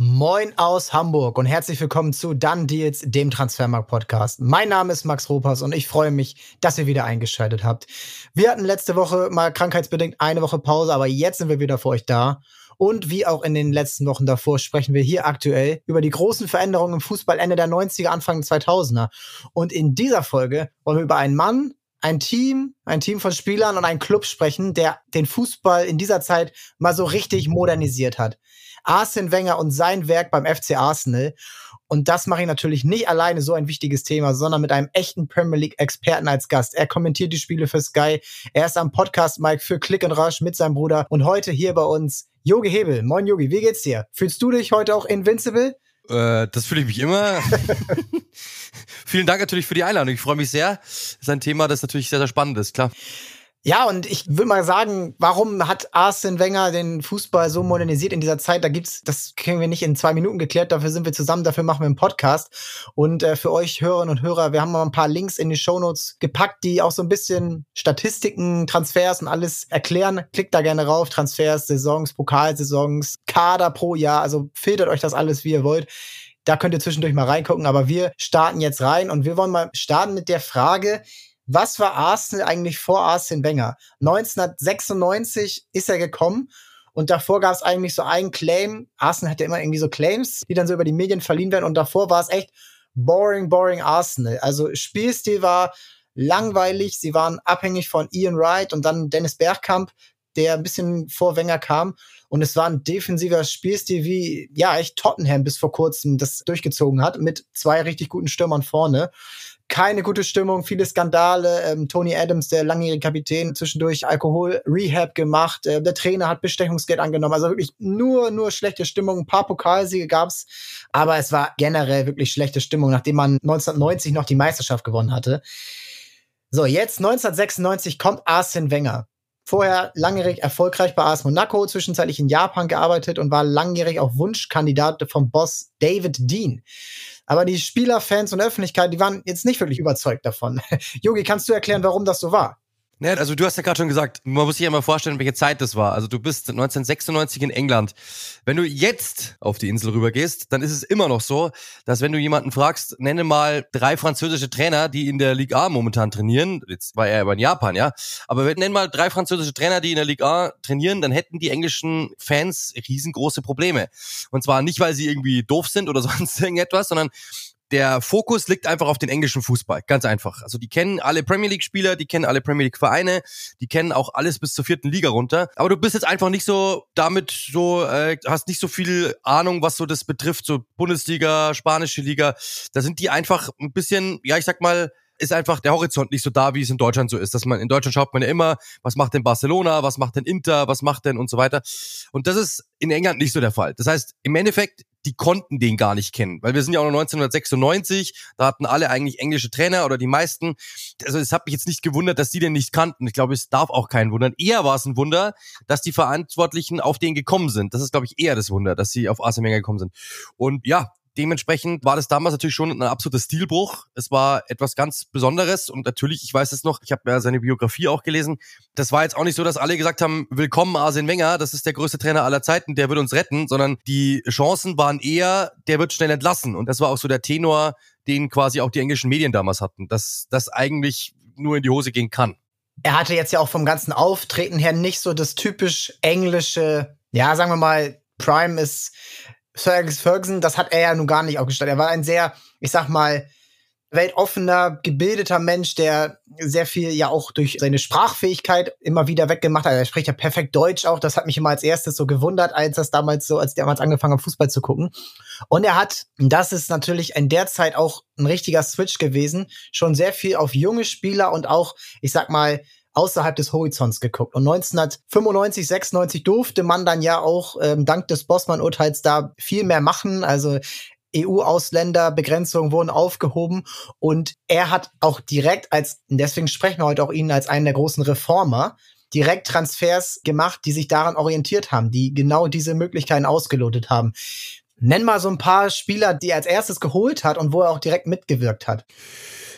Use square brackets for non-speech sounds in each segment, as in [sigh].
Moin aus Hamburg und herzlich willkommen zu Dann Deals, dem Transfermarkt Podcast. Mein Name ist Max Ropas und ich freue mich, dass ihr wieder eingeschaltet habt. Wir hatten letzte Woche mal krankheitsbedingt eine Woche Pause, aber jetzt sind wir wieder für euch da. Und wie auch in den letzten Wochen davor sprechen wir hier aktuell über die großen Veränderungen im Fußball Ende der 90er, Anfang 2000er. Und in dieser Folge wollen wir über einen Mann, ein Team, ein Team von Spielern und einen Club sprechen, der den Fußball in dieser Zeit mal so richtig modernisiert hat. Arsene Wenger und sein Werk beim FC Arsenal. Und das mache ich natürlich nicht alleine so ein wichtiges Thema, sondern mit einem echten Premier League Experten als Gast. Er kommentiert die Spiele für Sky. Er ist am Podcast Mike für Click and Rush mit seinem Bruder und heute hier bei uns Yogi Hebel. Moin Yogi, wie geht's dir? Fühlst du dich heute auch invincible? Äh, das fühle ich mich immer. [laughs] Vielen Dank natürlich für die Einladung. Ich freue mich sehr. Das ist ein Thema, das natürlich sehr, sehr spannend ist, klar. Ja, und ich würde mal sagen, warum hat Arsene Wenger den Fußball so modernisiert in dieser Zeit? Da gibt's, das kriegen wir nicht in zwei Minuten geklärt, dafür sind wir zusammen, dafür machen wir einen Podcast. Und äh, für euch Hörerinnen und Hörer, wir haben mal ein paar Links in die Shownotes gepackt, die auch so ein bisschen Statistiken, Transfers und alles erklären. Klickt da gerne rauf, Transfers, Saisons, Pokalsaisons, Kader pro Jahr, also filtert euch das alles, wie ihr wollt. Da könnt ihr zwischendurch mal reingucken, aber wir starten jetzt rein und wir wollen mal starten mit der Frage, was war Arsenal eigentlich vor Arsene Wenger? 1996 ist er gekommen und davor gab es eigentlich so einen Claim. Arsenal hat ja immer irgendwie so Claims, die dann so über die Medien verliehen werden und davor war es echt boring, boring Arsenal. Also Spielstil war langweilig, sie waren abhängig von Ian Wright und dann Dennis Bergkamp, der ein bisschen vor Wenger kam. Und es war ein defensiver Spielstil wie, ja, echt Tottenham bis vor kurzem das durchgezogen hat, mit zwei richtig guten Stürmern vorne keine gute Stimmung, viele Skandale. Ähm, Tony Adams, der langjährige Kapitän, zwischendurch Alkohol-Rehab gemacht. Äh, der Trainer hat Bestechungsgeld angenommen. Also wirklich nur, nur schlechte Stimmung. Ein paar Pokalsiege gab's, aber es war generell wirklich schlechte Stimmung, nachdem man 1990 noch die Meisterschaft gewonnen hatte. So, jetzt 1996 kommt Arsene Wenger. Vorher langjährig erfolgreich bei AS Monaco, zwischenzeitlich in Japan gearbeitet und war langjährig auch Wunschkandidat vom Boss David Dean. Aber die Spieler, Fans und Öffentlichkeit, die waren jetzt nicht wirklich überzeugt davon. [laughs] Yogi, kannst du erklären, warum das so war? Ja, also du hast ja gerade schon gesagt, man muss sich ja mal vorstellen, welche Zeit das war. Also du bist 1996 in England. Wenn du jetzt auf die Insel rüber gehst, dann ist es immer noch so, dass wenn du jemanden fragst, nenne mal drei französische Trainer, die in der Liga A momentan trainieren, jetzt war er aber in Japan, ja, aber nenn mal drei französische Trainer, die in der Liga A trainieren, dann hätten die englischen Fans riesengroße Probleme. Und zwar nicht, weil sie irgendwie doof sind oder [laughs] sonst irgendetwas, sondern der Fokus liegt einfach auf den englischen Fußball. Ganz einfach. Also die kennen alle Premier League Spieler, die kennen alle Premier League Vereine, die kennen auch alles bis zur vierten Liga runter. Aber du bist jetzt einfach nicht so damit so, äh, hast nicht so viel Ahnung, was so das betrifft, so Bundesliga, spanische Liga. Da sind die einfach ein bisschen, ja, ich sag mal, ist einfach der Horizont nicht so da, wie es in Deutschland so ist. Dass man in Deutschland schaut man ja immer, was macht denn Barcelona, was macht denn Inter, was macht denn und so weiter. Und das ist in England nicht so der Fall. Das heißt, im Endeffekt, die konnten den gar nicht kennen, weil wir sind ja auch noch 1996, da hatten alle eigentlich englische Trainer oder die meisten. Also es hat mich jetzt nicht gewundert, dass die den nicht kannten. Ich glaube, es darf auch keinen wundern. Eher war es ein Wunder, dass die Verantwortlichen auf den gekommen sind. Das ist, glaube ich, eher das Wunder, dass sie auf Arsene Wenger gekommen sind. Und ja, dementsprechend war das damals natürlich schon ein absoluter Stilbruch. Es war etwas ganz Besonderes und natürlich, ich weiß es noch, ich habe ja seine Biografie auch gelesen. Das war jetzt auch nicht so, dass alle gesagt haben, willkommen Arsene Wenger, das ist der größte Trainer aller Zeiten, der wird uns retten, sondern die Chancen waren eher, der wird schnell entlassen. Und das war auch so der Tenor, den quasi auch die englischen Medien damals hatten, dass das eigentlich nur in die Hose gehen kann. Er hatte jetzt ja auch vom ganzen Auftreten her nicht so das typisch englische, ja, sagen wir mal, Prime ist Alex Ferguson, das hat er ja nun gar nicht aufgestellt. Er war ein sehr, ich sag mal, weltoffener, gebildeter Mensch, der sehr viel ja auch durch seine Sprachfähigkeit immer wieder weggemacht hat. Er spricht ja perfekt Deutsch auch. Das hat mich immer als erstes so gewundert, als das damals so, als damals angefangen hat, Fußball zu gucken. Und er hat, das ist natürlich in der Zeit auch ein richtiger Switch gewesen, schon sehr viel auf junge Spieler und auch, ich sag mal, außerhalb des Horizonts geguckt. Und 1995, 96 durfte man dann ja auch ähm, dank des Bossmann-Urteils da viel mehr machen. Also EU-Ausländerbegrenzungen wurden aufgehoben und er hat auch direkt als, deswegen sprechen wir heute auch ihn als einen der großen Reformer, direkt Transfers gemacht, die sich daran orientiert haben, die genau diese Möglichkeiten ausgelotet haben. Nenn mal so ein paar Spieler, die er als erstes geholt hat und wo er auch direkt mitgewirkt hat.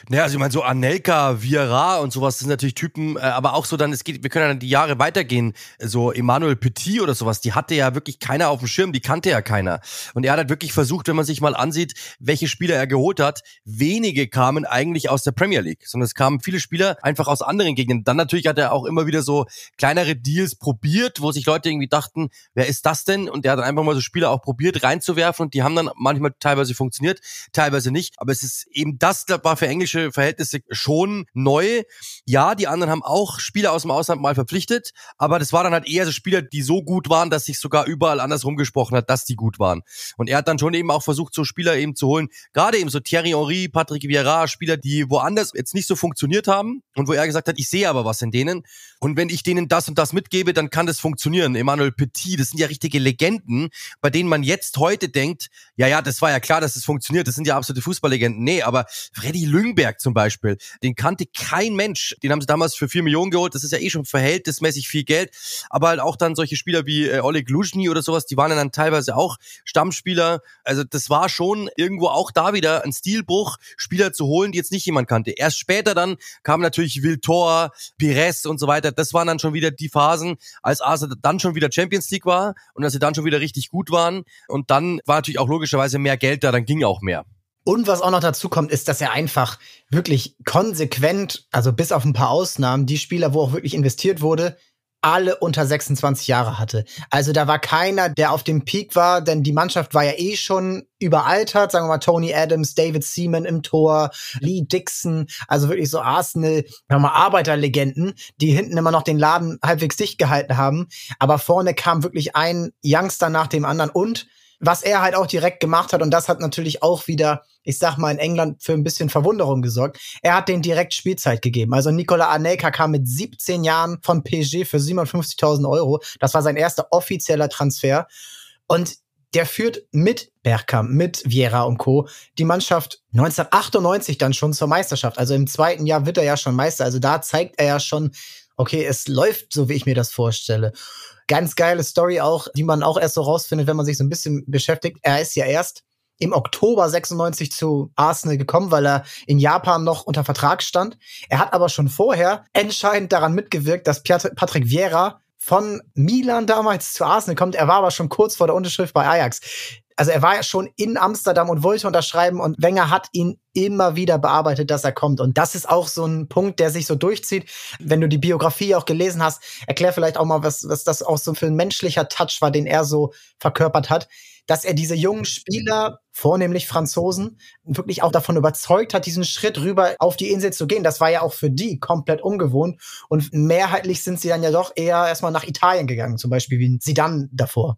Naja, also ich meine, so Anelka, Viera und sowas sind natürlich Typen, äh, aber auch so dann, es geht, wir können dann die Jahre weitergehen. So Emmanuel Petit oder sowas, die hatte ja wirklich keiner auf dem Schirm, die kannte ja keiner. Und er hat halt wirklich versucht, wenn man sich mal ansieht, welche Spieler er geholt hat, wenige kamen eigentlich aus der Premier League, sondern es kamen viele Spieler einfach aus anderen Gegenden. Dann natürlich hat er auch immer wieder so kleinere Deals probiert, wo sich Leute irgendwie dachten, wer ist das denn? Und er hat dann einfach mal so Spieler auch probiert reinzuwerfen und die haben dann manchmal teilweise funktioniert, teilweise nicht. Aber es ist eben das, war für englische Verhältnisse schon neu. Ja, die anderen haben auch Spieler aus dem Ausland mal verpflichtet, aber das war dann halt eher so Spieler, die so gut waren, dass sich sogar überall andersrum gesprochen hat, dass die gut waren. Und er hat dann schon eben auch versucht, so Spieler eben zu holen, gerade eben so Thierry Henry, Patrick Vieira, Spieler, die woanders jetzt nicht so funktioniert haben und wo er gesagt hat, ich sehe aber was in denen und wenn ich denen das und das mitgebe, dann kann das funktionieren. Emmanuel Petit, das sind ja richtige Legenden, bei denen man jetzt heute denkt, ja, ja, das war ja klar, dass es das funktioniert, das sind ja absolute Fußballlegenden. Nee, aber Freddy Lüngberg zum Beispiel, den kannte kein Mensch. Den haben sie damals für vier Millionen geholt. Das ist ja eh schon verhältnismäßig viel Geld. Aber halt auch dann solche Spieler wie äh, Oleg Luzhny oder sowas, die waren dann teilweise auch Stammspieler. Also das war schon irgendwo auch da wieder ein Stilbruch, Spieler zu holen, die jetzt nicht jemand kannte. Erst später dann kam natürlich Viltor, Pires und so weiter. Das waren dann schon wieder die Phasen, als Arsenal dann schon wieder Champions League war und als sie dann schon wieder richtig gut waren. Und dann war natürlich auch logischerweise mehr Geld da, dann ging auch mehr. Und was auch noch dazu kommt, ist, dass er einfach wirklich konsequent, also bis auf ein paar Ausnahmen, die Spieler, wo auch wirklich investiert wurde, alle unter 26 Jahre hatte. Also da war keiner, der auf dem Peak war, denn die Mannschaft war ja eh schon überaltert, sagen wir mal Tony Adams, David Seaman im Tor, Lee Dixon, also wirklich so Arsenal, sagen wir mal Arbeiterlegenden, die hinten immer noch den Laden halbwegs dicht gehalten haben, aber vorne kam wirklich ein Youngster nach dem anderen und was er halt auch direkt gemacht hat, und das hat natürlich auch wieder, ich sag mal, in England für ein bisschen Verwunderung gesorgt. Er hat den direkt Spielzeit gegeben. Also Nikola Anelka kam mit 17 Jahren von PSG für 57.000 Euro. Das war sein erster offizieller Transfer. Und der führt mit Bergkamp, mit Vieira und Co. die Mannschaft 1998 dann schon zur Meisterschaft. Also im zweiten Jahr wird er ja schon Meister. Also da zeigt er ja schon, okay, es läuft so, wie ich mir das vorstelle. Ganz geile Story auch, die man auch erst so rausfindet, wenn man sich so ein bisschen beschäftigt. Er ist ja erst im Oktober 96 zu Arsenal gekommen, weil er in Japan noch unter Vertrag stand. Er hat aber schon vorher entscheidend daran mitgewirkt, dass Patrick Vieira von Milan damals zu Arsenal kommt. Er war aber schon kurz vor der Unterschrift bei Ajax also er war ja schon in Amsterdam und wollte unterschreiben und Wenger hat ihn immer wieder bearbeitet, dass er kommt. Und das ist auch so ein Punkt, der sich so durchzieht. Wenn du die Biografie auch gelesen hast, erklär vielleicht auch mal, was, was das auch so für ein menschlicher Touch war, den er so verkörpert hat, dass er diese jungen Spieler, vornehmlich Franzosen, wirklich auch davon überzeugt hat, diesen Schritt rüber auf die Insel zu gehen. Das war ja auch für die komplett ungewohnt. Und mehrheitlich sind sie dann ja doch eher erstmal nach Italien gegangen, zum Beispiel wie Sidan davor.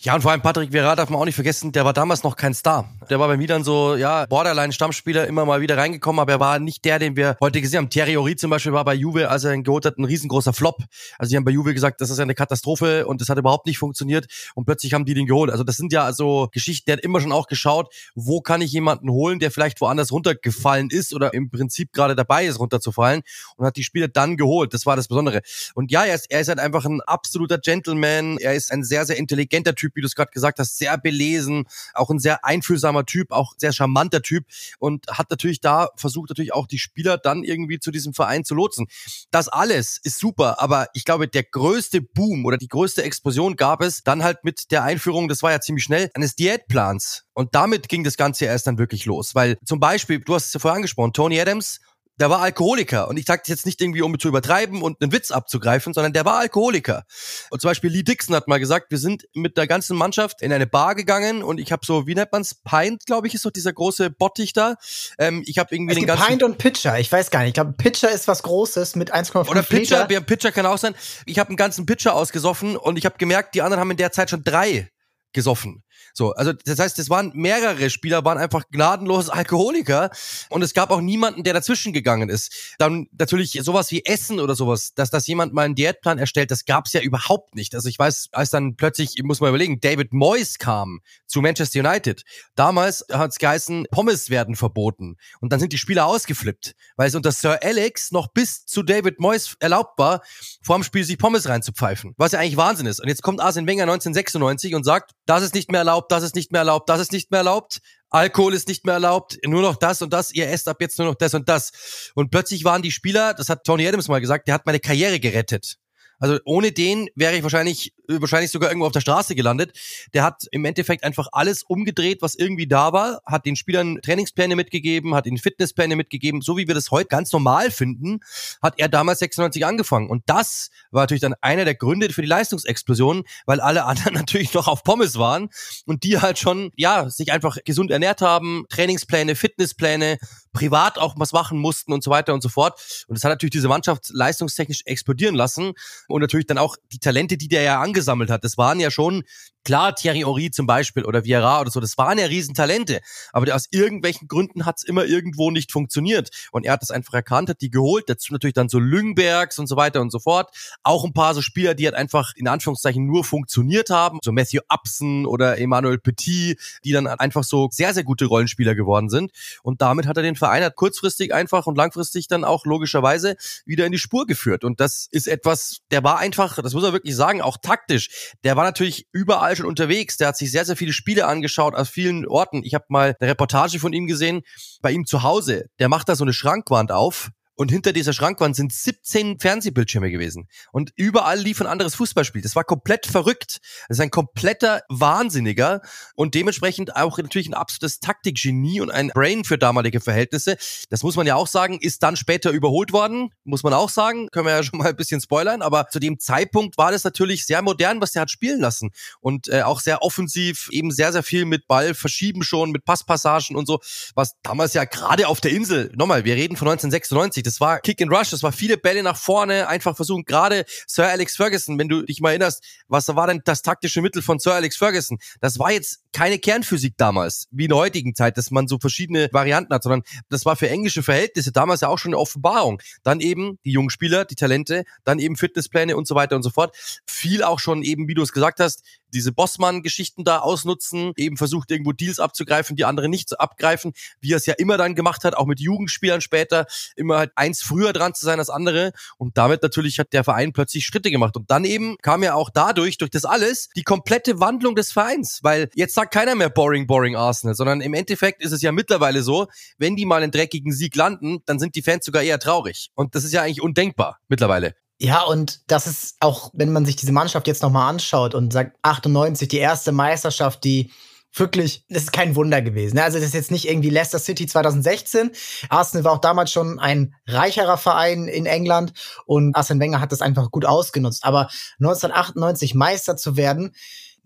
Ja, und vor allem Patrick Vera darf man auch nicht vergessen, der war damals noch kein Star. Der war bei mir dann so, ja, Borderline-Stammspieler, immer mal wieder reingekommen, aber er war nicht der, den wir heute gesehen haben. Thierry Ori zum Beispiel war bei Juve, als er ihn geholt hat, ein riesengroßer Flop. Also die haben bei Juve gesagt, das ist eine Katastrophe und das hat überhaupt nicht funktioniert und plötzlich haben die den geholt. Also das sind ja also Geschichten, der hat immer schon auch geschaut, wo kann ich jemanden holen, der vielleicht woanders runtergefallen ist oder im Prinzip gerade dabei ist, runterzufallen und hat die Spieler dann geholt. Das war das Besondere. Und ja, er ist, er ist halt einfach ein absoluter Gentleman. Er ist ein sehr, sehr intelligenter Typ, wie du es gerade gesagt hast, sehr belesen, auch ein sehr einfühlsamer Typ, auch sehr charmanter Typ und hat natürlich da versucht natürlich auch die Spieler dann irgendwie zu diesem Verein zu lotsen. Das alles ist super, aber ich glaube, der größte Boom oder die größte Explosion gab es dann halt mit der Einführung, das war ja ziemlich schnell, eines Diätplans. Und damit ging das Ganze erst dann wirklich los, weil zum Beispiel, du hast es ja vorher angesprochen, Tony Adams der war Alkoholiker. Und ich sage jetzt nicht irgendwie, um zu übertreiben und einen Witz abzugreifen, sondern der war Alkoholiker. Und zum Beispiel Lee Dixon hat mal gesagt, wir sind mit der ganzen Mannschaft in eine Bar gegangen und ich habe so, wie nennt man's, Pint, glaube ich, ist doch dieser große Bottich da. Ähm, ich habe irgendwie es den ganzen... Pint und Pitcher, ich weiß gar nicht. Ich glaube, Pitcher ist was Großes mit 1,5 Oder Pitcher, Liter. Pitcher kann auch sein. Ich habe einen ganzen Pitcher ausgesoffen und ich habe gemerkt, die anderen haben in der Zeit schon drei gesoffen. So, also das heißt, es waren mehrere Spieler, waren einfach gnadenlos Alkoholiker und es gab auch niemanden, der dazwischen gegangen ist. Dann natürlich sowas wie Essen oder sowas, dass das jemand mal einen Diätplan erstellt, das gab's ja überhaupt nicht. Also ich weiß, als dann plötzlich, ich muss mal überlegen, David Moyes kam zu Manchester United. Damals hat es geheißen, Pommes werden verboten und dann sind die Spieler ausgeflippt, weil es unter Sir Alex noch bis zu David Moyes erlaubt war, vor dem Spiel sich Pommes reinzupfeifen, was ja eigentlich Wahnsinn ist. Und jetzt kommt Arsene Wenger 1996 und sagt, das ist nicht mehr erlaubt, das ist nicht mehr erlaubt, das ist nicht mehr erlaubt. Alkohol ist nicht mehr erlaubt, nur noch das und das, ihr esst ab jetzt nur noch das und das. Und plötzlich waren die Spieler, das hat Tony Adams mal gesagt, der hat meine Karriere gerettet. Also ohne den wäre ich wahrscheinlich, wahrscheinlich sogar irgendwo auf der Straße gelandet. Der hat im Endeffekt einfach alles umgedreht, was irgendwie da war, hat den Spielern Trainingspläne mitgegeben, hat ihnen Fitnesspläne mitgegeben, so wie wir das heute ganz normal finden, hat er damals 96 angefangen. Und das war natürlich dann einer der Gründe für die Leistungsexplosion, weil alle anderen [laughs] natürlich noch auf Pommes waren und die halt schon, ja, sich einfach gesund ernährt haben, Trainingspläne, Fitnesspläne, privat auch was machen mussten und so weiter und so fort. Und das hat natürlich diese Mannschaft leistungstechnisch explodieren lassen und natürlich dann auch die Talente, die der ja angesammelt hat. Das waren ja schon Klar, Thierry Henry zum Beispiel oder Vieira oder so, das waren ja Riesentalente. Aber aus irgendwelchen Gründen hat es immer irgendwo nicht funktioniert. Und er hat das einfach erkannt, hat die geholt. Dazu natürlich dann so Lüngbergs und so weiter und so fort. Auch ein paar so Spieler, die halt einfach in Anführungszeichen nur funktioniert haben. So Matthew Upson oder Emmanuel Petit, die dann einfach so sehr, sehr gute Rollenspieler geworden sind. Und damit hat er den Verein halt kurzfristig einfach und langfristig dann auch logischerweise wieder in die Spur geführt. Und das ist etwas, der war einfach, das muss er wirklich sagen, auch taktisch. Der war natürlich überall schon unterwegs. Der hat sich sehr, sehr viele Spiele angeschaut aus vielen Orten. Ich habe mal eine Reportage von ihm gesehen bei ihm zu Hause. Der macht da so eine Schrankwand auf und hinter dieser Schrankwand sind 17 Fernsehbildschirme gewesen. Und überall lief ein anderes Fußballspiel. Das war komplett verrückt. Das ist ein kompletter Wahnsinniger und dementsprechend auch natürlich ein absolutes Taktikgenie und ein Brain für damalige Verhältnisse. Das muss man ja auch sagen, ist dann später überholt worden, muss man auch sagen. Können wir ja schon mal ein bisschen spoilern, aber zu dem Zeitpunkt war das natürlich sehr modern, was der hat spielen lassen. Und äh, auch sehr offensiv, eben sehr, sehr viel mit Ball verschieben schon, mit Passpassagen und so, was damals ja gerade auf der Insel, nochmal, wir reden von 1996, das war Kick and Rush, das war viele Bälle nach vorne, einfach versuchen. Gerade Sir Alex Ferguson, wenn du dich mal erinnerst, was war denn das taktische Mittel von Sir Alex Ferguson? Das war jetzt keine Kernphysik damals, wie in der heutigen Zeit, dass man so verschiedene Varianten hat, sondern das war für englische Verhältnisse damals ja auch schon eine Offenbarung. Dann eben die jungen Spieler, die Talente, dann eben Fitnesspläne und so weiter und so fort. Viel auch schon eben, wie du es gesagt hast, diese Bossmann-Geschichten da ausnutzen, eben versucht irgendwo Deals abzugreifen, die andere nicht abgreifen, wie er es ja immer dann gemacht hat, auch mit Jugendspielern später, immer halt eins früher dran zu sein als andere. Und damit natürlich hat der Verein plötzlich Schritte gemacht. Und dann eben kam ja auch dadurch, durch das alles, die komplette Wandlung des Vereins, weil jetzt sagt keiner mehr boring, boring Arsenal, sondern im Endeffekt ist es ja mittlerweile so, wenn die mal einen dreckigen Sieg landen, dann sind die Fans sogar eher traurig. Und das ist ja eigentlich undenkbar mittlerweile. Ja, und das ist auch, wenn man sich diese Mannschaft jetzt nochmal anschaut und sagt, 98, die erste Meisterschaft, die wirklich, das ist kein Wunder gewesen. Also das ist jetzt nicht irgendwie Leicester City 2016. Arsenal war auch damals schon ein reicherer Verein in England und Arsene Wenger hat das einfach gut ausgenutzt. Aber 1998 Meister zu werden,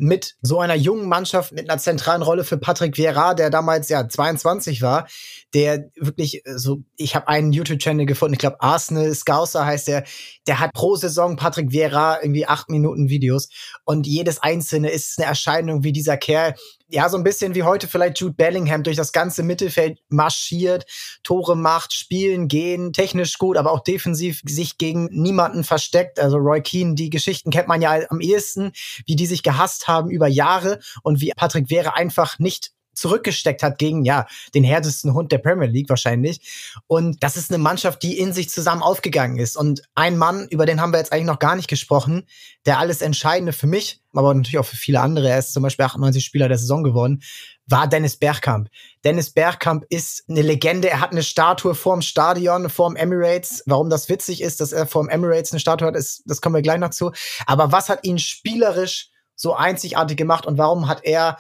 mit so einer jungen Mannschaft, mit einer zentralen Rolle für Patrick Vieira, der damals ja 22 war, der wirklich äh, so, ich habe einen YouTube-Channel gefunden, ich glaube Arsenal Scouser heißt der, der hat pro Saison Patrick Vieira irgendwie acht Minuten Videos und jedes einzelne ist eine Erscheinung, wie dieser Kerl ja, so ein bisschen wie heute vielleicht Jude Bellingham durch das ganze Mittelfeld marschiert, Tore macht, spielen, gehen, technisch gut, aber auch defensiv sich gegen niemanden versteckt. Also Roy Keane, die Geschichten kennt man ja am ehesten, wie die sich gehasst haben über Jahre und wie Patrick Wäre einfach nicht zurückgesteckt hat gegen, ja, den härtesten Hund der Premier League wahrscheinlich. Und das ist eine Mannschaft, die in sich zusammen aufgegangen ist. Und ein Mann, über den haben wir jetzt eigentlich noch gar nicht gesprochen, der alles Entscheidende für mich, aber natürlich auch für viele andere, er ist zum Beispiel 98 Spieler der Saison geworden, war Dennis Bergkamp. Dennis Bergkamp ist eine Legende. Er hat eine Statue vorm Stadion, vorm Emirates. Warum das witzig ist, dass er vorm Emirates eine Statue hat, ist, das kommen wir gleich noch zu. Aber was hat ihn spielerisch so einzigartig gemacht und warum hat er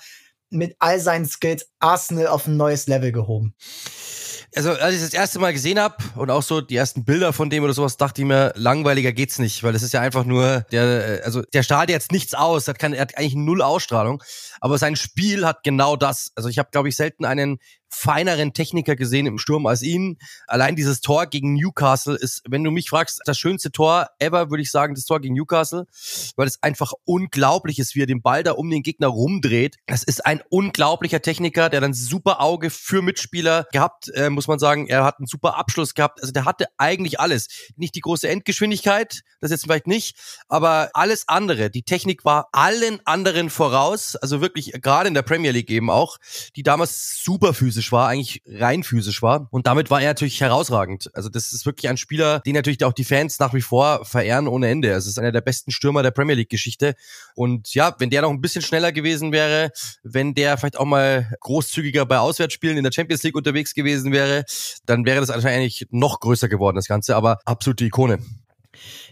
mit all seinen Skills Arsenal auf ein neues Level gehoben. Also, als ich das erste Mal gesehen habe und auch so die ersten Bilder von dem oder sowas, dachte ich mir, langweiliger geht's nicht, weil das ist ja einfach nur, der, also der strahlt jetzt nichts aus, hat, keine, er hat eigentlich null Ausstrahlung, aber sein Spiel hat genau das. Also ich habe, glaube ich, selten einen feineren Techniker gesehen im Sturm als ihn. Allein dieses Tor gegen Newcastle ist, wenn du mich fragst, das schönste Tor ever, würde ich sagen, das Tor gegen Newcastle, weil es einfach unglaublich ist, wie er den Ball da um den Gegner rumdreht. Das ist ein unglaublicher Techniker, der dann super Auge für Mitspieler gehabt, äh, muss man sagen. Er hat einen super Abschluss gehabt. Also der hatte eigentlich alles. Nicht die große Endgeschwindigkeit, das jetzt vielleicht nicht, aber alles andere. Die Technik war allen anderen voraus, also wirklich gerade in der Premier League eben auch, die damals super physisch physisch war, eigentlich rein physisch war. Und damit war er natürlich herausragend. Also das ist wirklich ein Spieler, den natürlich auch die Fans nach wie vor verehren ohne Ende. Es ist einer der besten Stürmer der Premier League-Geschichte. Und ja, wenn der noch ein bisschen schneller gewesen wäre, wenn der vielleicht auch mal großzügiger bei Auswärtsspielen in der Champions League unterwegs gewesen wäre, dann wäre das wahrscheinlich noch größer geworden, das Ganze. Aber absolute Ikone.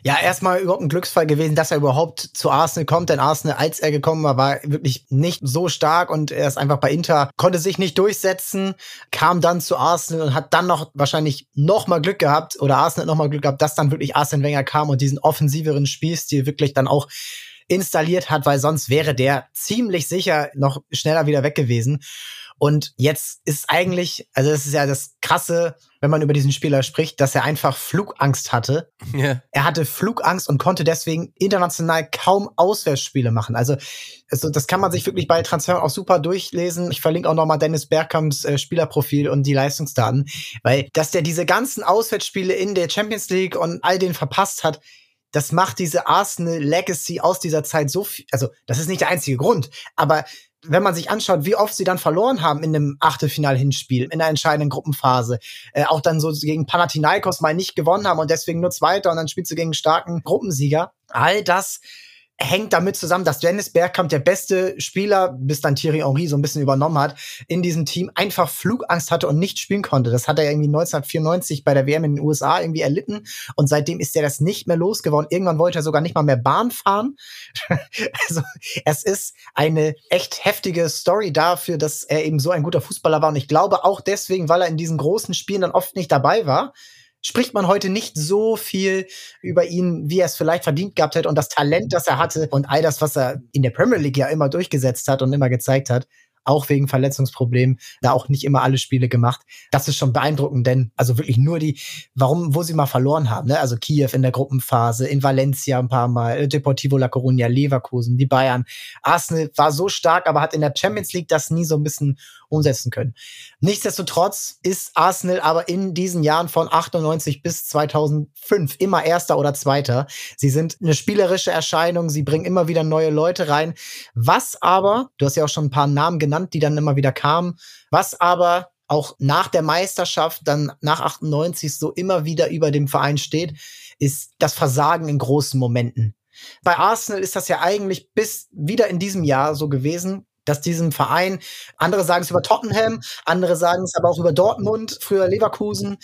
Ja, erstmal überhaupt ein Glücksfall gewesen, dass er überhaupt zu Arsenal kommt, denn Arsenal, als er gekommen war, war wirklich nicht so stark und er ist einfach bei Inter, konnte sich nicht durchsetzen, kam dann zu Arsenal und hat dann noch wahrscheinlich noch mal Glück gehabt oder Arsenal noch mal Glück gehabt, dass dann wirklich Arsene Wenger kam und diesen offensiveren Spielstil wirklich dann auch installiert hat, weil sonst wäre der ziemlich sicher noch schneller wieder weg gewesen. Und jetzt ist eigentlich, also es ist ja das Krasse, wenn man über diesen Spieler spricht, dass er einfach Flugangst hatte. Yeah. Er hatte Flugangst und konnte deswegen international kaum Auswärtsspiele machen. Also, also das kann man sich wirklich bei Transfer auch super durchlesen. Ich verlinke auch nochmal Dennis Bergkamps äh, Spielerprofil und die Leistungsdaten, weil dass der diese ganzen Auswärtsspiele in der Champions League und all den verpasst hat, das macht diese Arsenal Legacy aus dieser Zeit so viel, also das ist nicht der einzige Grund, aber wenn man sich anschaut, wie oft sie dann verloren haben in einem Achtelfinal-Hinspiel, in der entscheidenden Gruppenphase, äh, auch dann so gegen Panathinaikos mal nicht gewonnen haben und deswegen nur Zweiter und dann spielst du gegen einen starken Gruppensieger. All das hängt damit zusammen, dass Dennis Bergkamp, der beste Spieler, bis dann Thierry Henry so ein bisschen übernommen hat, in diesem Team einfach Flugangst hatte und nicht spielen konnte. Das hat er irgendwie 1994 bei der WM in den USA irgendwie erlitten und seitdem ist er das nicht mehr losgeworden. Irgendwann wollte er sogar nicht mal mehr Bahn fahren. [laughs] also es ist eine echt heftige Story dafür, dass er eben so ein guter Fußballer war und ich glaube auch deswegen, weil er in diesen großen Spielen dann oft nicht dabei war, spricht man heute nicht so viel über ihn, wie er es vielleicht verdient gehabt hätte und das Talent, das er hatte und all das, was er in der Premier League ja immer durchgesetzt hat und immer gezeigt hat auch wegen Verletzungsproblemen, da auch nicht immer alle Spiele gemacht. Das ist schon beeindruckend, denn also wirklich nur die, warum, wo sie mal verloren haben, ne? Also Kiew in der Gruppenphase, in Valencia ein paar Mal, Deportivo La Coruña, Leverkusen, die Bayern. Arsenal war so stark, aber hat in der Champions League das nie so ein bisschen umsetzen können. Nichtsdestotrotz ist Arsenal aber in diesen Jahren von 98 bis 2005 immer Erster oder Zweiter. Sie sind eine spielerische Erscheinung, sie bringen immer wieder neue Leute rein. Was aber, du hast ja auch schon ein paar Namen genannt, die dann immer wieder kamen. Was aber auch nach der Meisterschaft, dann nach 98 so immer wieder über dem Verein steht, ist das Versagen in großen Momenten. Bei Arsenal ist das ja eigentlich bis wieder in diesem Jahr so gewesen, dass diesem Verein, andere sagen es über Tottenham, andere sagen es aber auch über Dortmund, früher Leverkusen,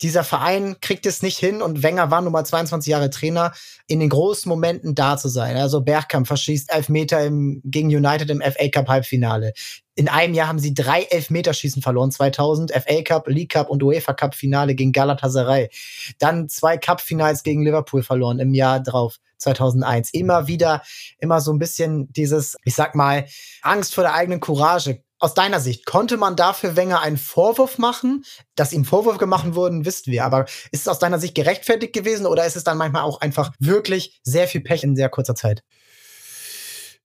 dieser Verein kriegt es nicht hin und Wenger war nun mal 22 Jahre Trainer, in den großen Momenten da zu sein. Also Bergkamp verschießt Elfmeter im, gegen United im FA Cup Halbfinale. In einem Jahr haben sie drei Elfmeterschießen verloren, 2000, FA Cup, League Cup und UEFA Cup Finale gegen Galatasaray. Dann zwei Cup Finals gegen Liverpool verloren im Jahr drauf. 2001. Immer wieder, immer so ein bisschen dieses, ich sag mal, Angst vor der eigenen Courage aus deiner Sicht, konnte man dafür Wenger einen Vorwurf machen? Dass ihm Vorwürfe gemacht wurden, wissen wir. Aber ist es aus deiner Sicht gerechtfertigt gewesen oder ist es dann manchmal auch einfach wirklich sehr viel Pech in sehr kurzer Zeit?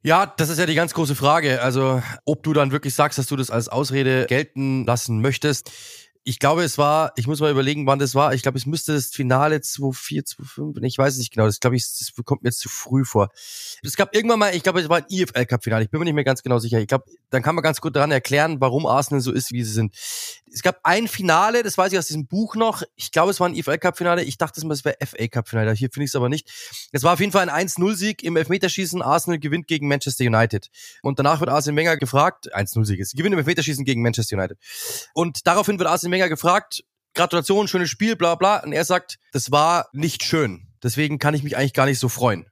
Ja, das ist ja die ganz große Frage. Also, ob du dann wirklich sagst, dass du das als Ausrede gelten lassen möchtest ich glaube, es war, ich muss mal überlegen, wann das war. Ich glaube, es müsste das Finale 2-4, 2-5, ich weiß es nicht genau. Das glaube ich, das kommt mir jetzt zu früh vor. Es gab irgendwann mal, ich glaube, es war ein IFL Cup Finale. Ich bin mir nicht mehr ganz genau sicher. Ich glaube, dann kann man ganz gut daran erklären, warum Arsenal so ist, wie sie sind. Es gab ein Finale, das weiß ich aus diesem Buch noch. Ich glaube, es war ein IFL Cup Finale. Ich dachte, es wäre FA Cup Finale. Hier finde ich es aber nicht. Es war auf jeden Fall ein 1-0 Sieg im Elfmeterschießen. Arsenal gewinnt gegen Manchester United. Und danach wird Arsene Wenger gefragt, 1-0 Sieg, sie gewinnen im Elfmeterschießen gegen Manchester United. Und daraufhin wird Arsene Wenger gefragt, Gratulation, schönes Spiel, bla bla. Und er sagt, das war nicht schön. Deswegen kann ich mich eigentlich gar nicht so freuen.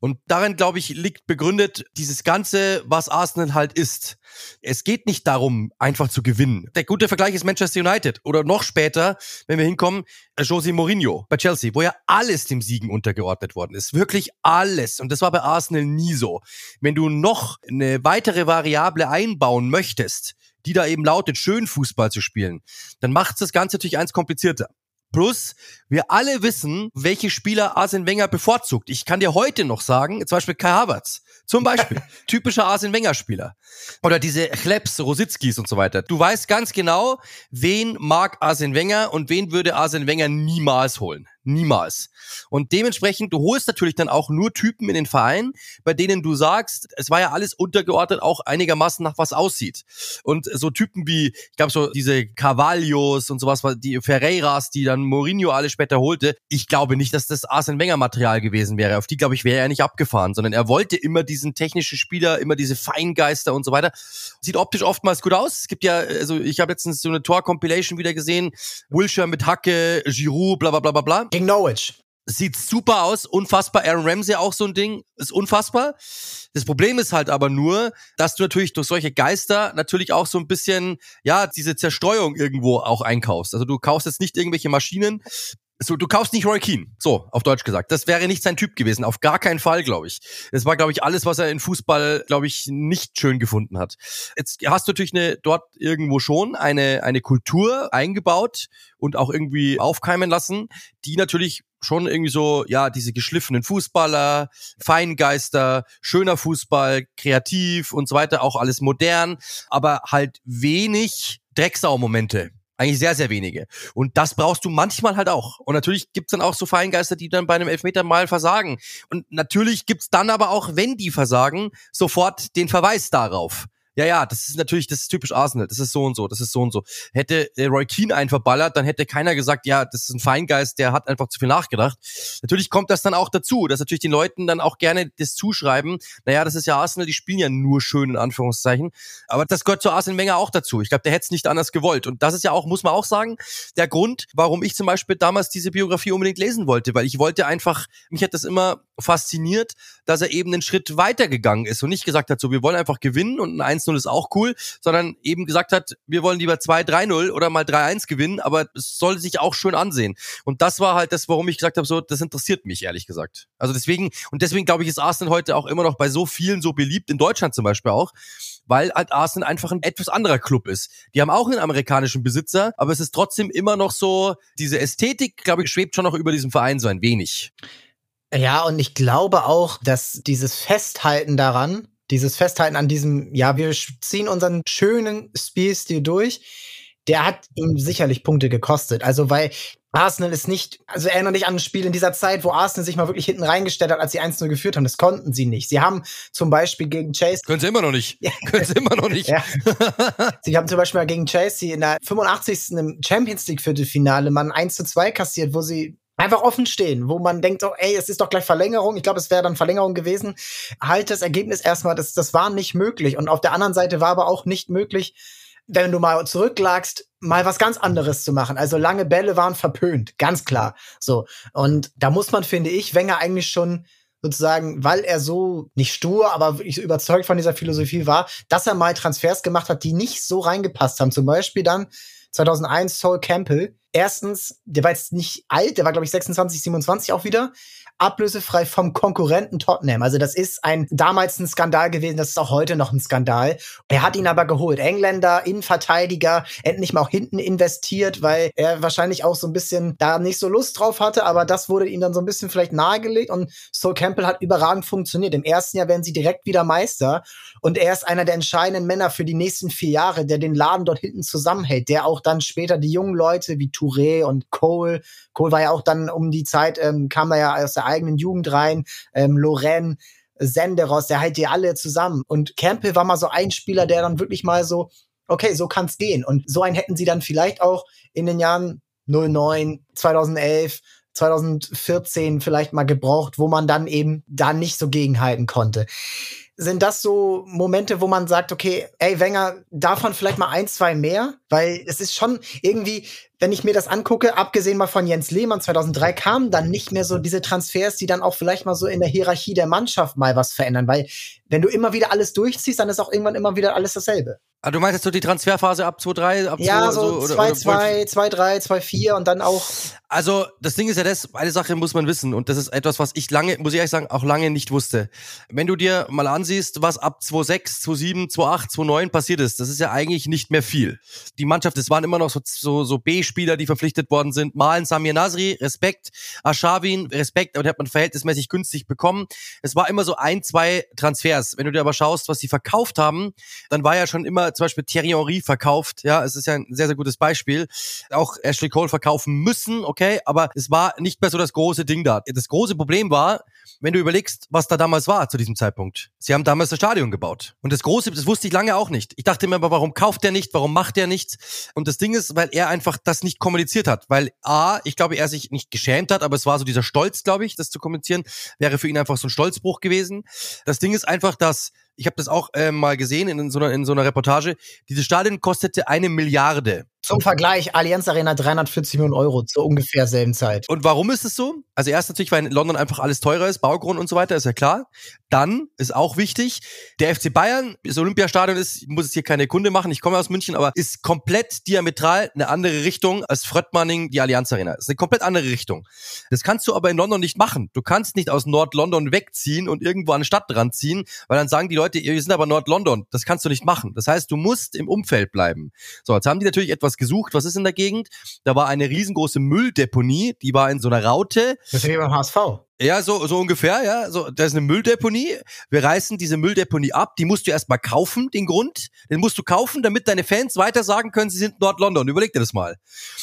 Und darin, glaube ich, liegt begründet dieses Ganze, was Arsenal halt ist. Es geht nicht darum, einfach zu gewinnen. Der gute Vergleich ist Manchester United oder noch später, wenn wir hinkommen, Jose Mourinho bei Chelsea, wo ja alles dem Siegen untergeordnet worden ist. Wirklich alles. Und das war bei Arsenal nie so. Wenn du noch eine weitere Variable einbauen möchtest, die da eben lautet, schön Fußball zu spielen, dann macht das Ganze natürlich eins komplizierter. Plus, wir alle wissen, welche Spieler Arsene Wenger bevorzugt. Ich kann dir heute noch sagen, zum Beispiel Kai Havertz. Zum Beispiel. [laughs] typischer Arsene Wenger Spieler. Oder diese Chleps, Rositzkis und so weiter. Du weißt ganz genau, wen mag Arsene Wenger und wen würde Arsene Wenger niemals holen. Niemals. Und dementsprechend, du holst natürlich dann auch nur Typen in den Verein, bei denen du sagst, es war ja alles untergeordnet, auch einigermaßen nach was aussieht. Und so Typen wie, ich glaube so diese Carvalhos und sowas, die Ferreiras, die dann Mourinho alle später holte, ich glaube nicht, dass das Arsene Wenger Material gewesen wäre. Auf die, glaube ich, wäre er nicht abgefahren, sondern er wollte immer diesen technischen Spieler, immer diese Feingeister und so weiter. Sieht optisch oftmals gut aus. Es gibt ja, also ich habe letztens so eine Tor-Compilation wieder gesehen, Wilshire mit Hacke, Giroud, bla bla bla bla bla. Gegen Norwich. Sieht super aus, unfassbar. Aaron Ramsey auch so ein Ding, ist unfassbar. Das Problem ist halt aber nur, dass du natürlich durch solche Geister natürlich auch so ein bisschen, ja, diese Zerstreuung irgendwo auch einkaufst. Also du kaufst jetzt nicht irgendwelche Maschinen, so, du kaufst nicht Roy Keane. So, auf Deutsch gesagt. Das wäre nicht sein Typ gewesen. Auf gar keinen Fall, glaube ich. Das war, glaube ich, alles, was er in Fußball, glaube ich, nicht schön gefunden hat. Jetzt hast du natürlich eine, dort irgendwo schon eine, eine Kultur eingebaut und auch irgendwie aufkeimen lassen, die natürlich schon irgendwie so, ja, diese geschliffenen Fußballer, Feingeister, schöner Fußball, kreativ und so weiter, auch alles modern, aber halt wenig Drecksau-Momente. Eigentlich sehr, sehr wenige. Und das brauchst du manchmal halt auch. Und natürlich gibt's dann auch so Feingeister, die dann bei einem Elfmeter mal versagen. Und natürlich gibt's dann aber auch, wenn die versagen, sofort den Verweis darauf ja, ja, das ist natürlich, das ist typisch Arsenal, das ist so und so, das ist so und so. Hätte äh, Roy Keane einen verballert, dann hätte keiner gesagt, ja, das ist ein Feingeist, der hat einfach zu viel nachgedacht. Natürlich kommt das dann auch dazu, dass natürlich den Leuten dann auch gerne das zuschreiben, naja, das ist ja Arsenal, die spielen ja nur schön, in Anführungszeichen. Aber das gehört zu Arsenal Wenger auch dazu. Ich glaube, der hätte es nicht anders gewollt. Und das ist ja auch, muss man auch sagen, der Grund, warum ich zum Beispiel damals diese Biografie unbedingt lesen wollte, weil ich wollte einfach, mich hat das immer fasziniert, dass er eben einen Schritt weitergegangen ist und nicht gesagt hat, so, wir wollen einfach gewinnen und ein 1-0 ist auch cool, sondern eben gesagt hat, wir wollen lieber 2-3-0 oder mal 3-1 gewinnen, aber es soll sich auch schön ansehen. Und das war halt das, warum ich gesagt habe, so, das interessiert mich, ehrlich gesagt. Also deswegen, und deswegen glaube ich, ist Arsenal heute auch immer noch bei so vielen so beliebt, in Deutschland zum Beispiel auch, weil halt Arsenal einfach ein etwas anderer Club ist. Die haben auch einen amerikanischen Besitzer, aber es ist trotzdem immer noch so, diese Ästhetik, glaube ich, schwebt schon noch über diesem Verein so ein wenig. Ja, und ich glaube auch, dass dieses Festhalten daran, dieses Festhalten an diesem, ja, wir ziehen unseren schönen Spielstil durch, der hat ihm sicherlich Punkte gekostet. Also, weil Arsenal ist nicht, also erinnere dich an ein Spiel in dieser Zeit, wo Arsenal sich mal wirklich hinten reingestellt hat, als sie 1-0 geführt haben. Das konnten sie nicht. Sie haben zum Beispiel gegen Chase. Können sie immer noch nicht. Können sie immer noch nicht. Ja. [laughs] sie haben zum Beispiel mal gegen Chelsea in der 85. im Champions League Viertelfinale mal ein 1 2 kassiert, wo sie einfach offen stehen, wo man denkt, oh, ey, es ist doch gleich Verlängerung. Ich glaube, es wäre dann Verlängerung gewesen. Halt das Ergebnis erstmal, das, das war nicht möglich. Und auf der anderen Seite war aber auch nicht möglich, wenn du mal zurücklagst, mal was ganz anderes zu machen. Also lange Bälle waren verpönt, ganz klar. So. Und da muss man, finde ich, Wenger eigentlich schon sozusagen, weil er so nicht stur, aber ich überzeugt von dieser Philosophie war, dass er mal Transfers gemacht hat, die nicht so reingepasst haben. Zum Beispiel dann 2001 Sol Campbell. Erstens, der war jetzt nicht alt, der war glaube ich 26, 27 auch wieder ablösefrei vom Konkurrenten Tottenham. Also das ist ein damals ein Skandal gewesen, das ist auch heute noch ein Skandal. Er hat ihn aber geholt. Engländer, Innenverteidiger, endlich mal auch hinten investiert, weil er wahrscheinlich auch so ein bisschen da nicht so Lust drauf hatte, aber das wurde ihm dann so ein bisschen vielleicht nahegelegt und Sol Campbell hat überragend funktioniert. Im ersten Jahr werden sie direkt wieder Meister und er ist einer der entscheidenden Männer für die nächsten vier Jahre, der den Laden dort hinten zusammenhält, der auch dann später die jungen Leute wie Touré und Cole, Cole war ja auch dann um die Zeit, ähm, kam er ja aus der eigenen Jugend rein, ähm, Loren, Senderos, der hält die alle zusammen. Und Campbell war mal so ein Spieler, der dann wirklich mal so, okay, so kann's gehen. Und so einen hätten sie dann vielleicht auch in den Jahren 09, 2011, 2014 vielleicht mal gebraucht, wo man dann eben da nicht so gegenhalten konnte sind das so Momente, wo man sagt, okay, ey, Wenger, davon vielleicht mal ein, zwei mehr? Weil es ist schon irgendwie, wenn ich mir das angucke, abgesehen mal von Jens Lehmann 2003, kamen dann nicht mehr so diese Transfers, die dann auch vielleicht mal so in der Hierarchie der Mannschaft mal was verändern. Weil wenn du immer wieder alles durchziehst, dann ist auch irgendwann immer wieder alles dasselbe. Ah, du meinst jetzt so die Transferphase ab 2-3? Ab ja, so 2-2, 2-3, 2-4 und dann auch. Also, das Ding ist ja das, eine Sache muss man wissen und das ist etwas, was ich lange, muss ich ehrlich sagen, auch lange nicht wusste. Wenn du dir mal ansiehst, was ab 2-6, 2-7, 2-8, 2-9 passiert ist, das ist ja eigentlich nicht mehr viel. Die Mannschaft, das waren immer noch so, so, so B Spieler, die verpflichtet worden sind. Malen Samir Nasri, Respekt. Arshavin, Respekt, aber der hat man verhältnismäßig günstig bekommen. Es war immer so ein, zwei Transfers. Wenn du dir aber schaust, was sie verkauft haben, dann war ja schon immer zum Beispiel Thierry Henry verkauft. Ja, es ist ja ein sehr, sehr gutes Beispiel. Auch Ashley Cole verkaufen müssen, okay, aber es war nicht mehr so das große Ding da. Das große Problem war, wenn du überlegst, was da damals war zu diesem Zeitpunkt. Sie haben damals das Stadion gebaut. Und das Große, das wusste ich lange auch nicht. Ich dachte immer, aber warum kauft der nicht? Warum macht der nichts? Und das Ding ist, weil er einfach das nicht kommuniziert hat. Weil A, ich glaube, er sich nicht geschämt hat, aber es war so dieser Stolz, glaube ich, das zu kommunizieren, wäre für ihn einfach so ein Stolzbruch gewesen. Das Ding ist einfach, dass ich habe das auch äh, mal gesehen in, in, so einer, in so einer Reportage. Dieses Stadion kostete eine Milliarde. Zum Vergleich, Allianz Arena 340 Millionen Euro zur ungefähr selben Zeit. Und warum ist es so? Also erst natürlich, weil in London einfach alles teurer ist, Baugrund und so weiter, ist ja klar. Dann ist auch wichtig, der FC Bayern, das Olympiastadion ist, ich muss jetzt hier keine Kunde machen, ich komme aus München, aber ist komplett diametral eine andere Richtung als Fröttmanning, die Allianz Arena. Ist eine komplett andere Richtung. Das kannst du aber in London nicht machen. Du kannst nicht aus Nord-London wegziehen und irgendwo an eine Stadt dran ziehen, weil dann sagen die Leute, wir sind aber Nord-London. Das kannst du nicht machen. Das heißt, du musst im Umfeld bleiben. So, jetzt haben die natürlich etwas gesucht. Was ist in der Gegend? Da war eine riesengroße Mülldeponie, die war in so einer Raute. Das ist wie beim HSV. Ja, so, so ungefähr, ja. So, da ist eine Mülldeponie. Wir reißen diese Mülldeponie ab. Die musst du erstmal kaufen, den Grund. Den musst du kaufen, damit deine Fans weiter sagen können, sie sind Nord-London. Überleg dir das mal.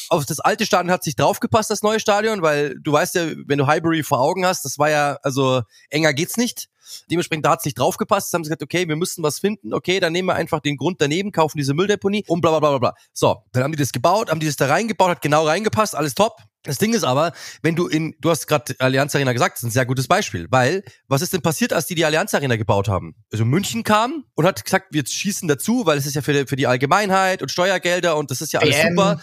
Auf das alte Stadion hat sich draufgepasst, das neue Stadion, weil du weißt ja, wenn du Highbury vor Augen hast, das war ja, also enger geht's nicht. Dementsprechend, da hat's nicht draufgepasst. Haben sie gesagt, okay, wir müssen was finden. Okay, dann nehmen wir einfach den Grund daneben, kaufen diese Mülldeponie und bla bla bla bla. So, dann haben die das gebaut, haben die das da reingebaut, hat genau reingepasst, alles top. Das Ding ist aber, wenn du in, du hast gerade Allianz Arena gesagt, das ist ein sehr gutes Beispiel, weil was ist denn passiert, als die die Allianz Arena gebaut haben? Also München kam und hat gesagt, wir schießen dazu, weil es ist ja für die, für die Allgemeinheit und Steuergelder und das ist ja alles WM. super.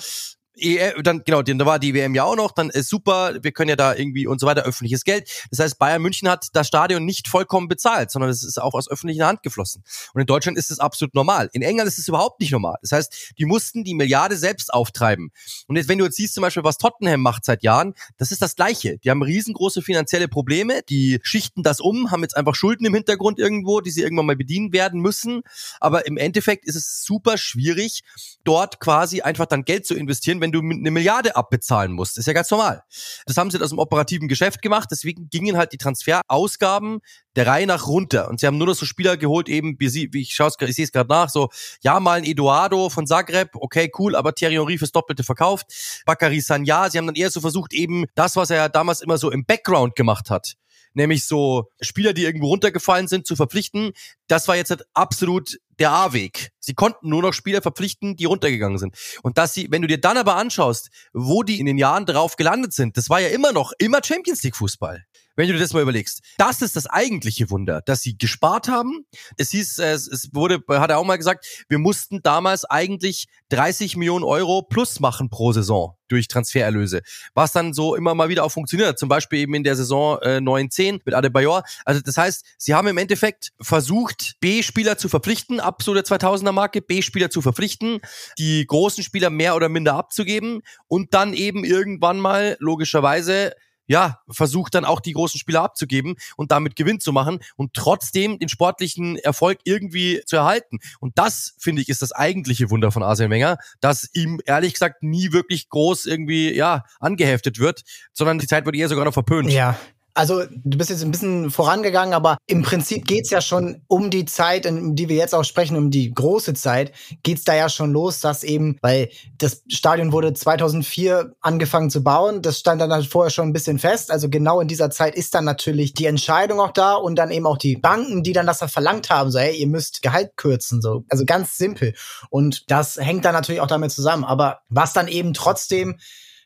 EM, dann genau, da war die WM ja auch noch, dann ist super, wir können ja da irgendwie und so weiter öffentliches Geld. Das heißt, Bayern München hat das Stadion nicht vollkommen bezahlt, sondern es ist auch aus öffentlicher Hand geflossen. Und in Deutschland ist es absolut normal. In England ist es überhaupt nicht normal. Das heißt, die mussten die Milliarde selbst auftreiben. Und jetzt, wenn du jetzt siehst zum Beispiel, was Tottenham macht seit Jahren, das ist das Gleiche. Die haben riesengroße finanzielle Probleme, die schichten das um, haben jetzt einfach Schulden im Hintergrund irgendwo, die sie irgendwann mal bedienen werden müssen. Aber im Endeffekt ist es super schwierig, dort quasi einfach dann Geld zu investieren, wenn du eine Milliarde abbezahlen musst. ist ja ganz normal. Das haben sie aus dem operativen Geschäft gemacht, deswegen gingen halt die Transferausgaben der Reihe nach runter. Und sie haben nur noch so Spieler geholt, eben, wie, ich schaue ich sehe es gerade nach, so, ja, mal ein Eduardo von Zagreb, okay, cool, aber Thierry Henry fürs Doppelte verkauft. Bakary Sanya, sie haben dann eher so versucht, eben das, was er ja damals immer so im Background gemacht hat nämlich so Spieler, die irgendwo runtergefallen sind, zu verpflichten. Das war jetzt halt absolut der A-Weg. Sie konnten nur noch Spieler verpflichten, die runtergegangen sind. Und dass sie, wenn du dir dann aber anschaust, wo die in den Jahren drauf gelandet sind, das war ja immer noch immer Champions League Fußball wenn du dir das mal überlegst. Das ist das eigentliche Wunder, dass sie gespart haben. Es hieß, es, es wurde, hat er auch mal gesagt, wir mussten damals eigentlich 30 Millionen Euro plus machen pro Saison durch Transfererlöse. Was dann so immer mal wieder auch funktioniert. Zum Beispiel eben in der Saison äh, 9-10 mit Adebayor. Also das heißt, sie haben im Endeffekt versucht, B-Spieler zu verpflichten, ab so der 2000er Marke, B-Spieler zu verpflichten, die großen Spieler mehr oder minder abzugeben und dann eben irgendwann mal logischerweise ja, versucht dann auch die großen Spieler abzugeben und damit Gewinn zu machen und trotzdem den sportlichen Erfolg irgendwie zu erhalten. Und das, finde ich, ist das eigentliche Wunder von Arsene Wenger, dass ihm ehrlich gesagt nie wirklich groß irgendwie, ja, angeheftet wird, sondern die Zeit wird eher sogar noch verpönt. Ja, also du bist jetzt ein bisschen vorangegangen, aber im Prinzip geht's ja schon um die Zeit, um die wir jetzt auch sprechen, um die große Zeit, geht's da ja schon los, dass eben, weil das Stadion wurde 2004 angefangen zu bauen, das stand dann halt vorher schon ein bisschen fest, also genau in dieser Zeit ist dann natürlich die Entscheidung auch da und dann eben auch die Banken, die dann das dann verlangt haben, so hey, ihr müsst Gehalt kürzen, so, also ganz simpel. Und das hängt dann natürlich auch damit zusammen, aber was dann eben trotzdem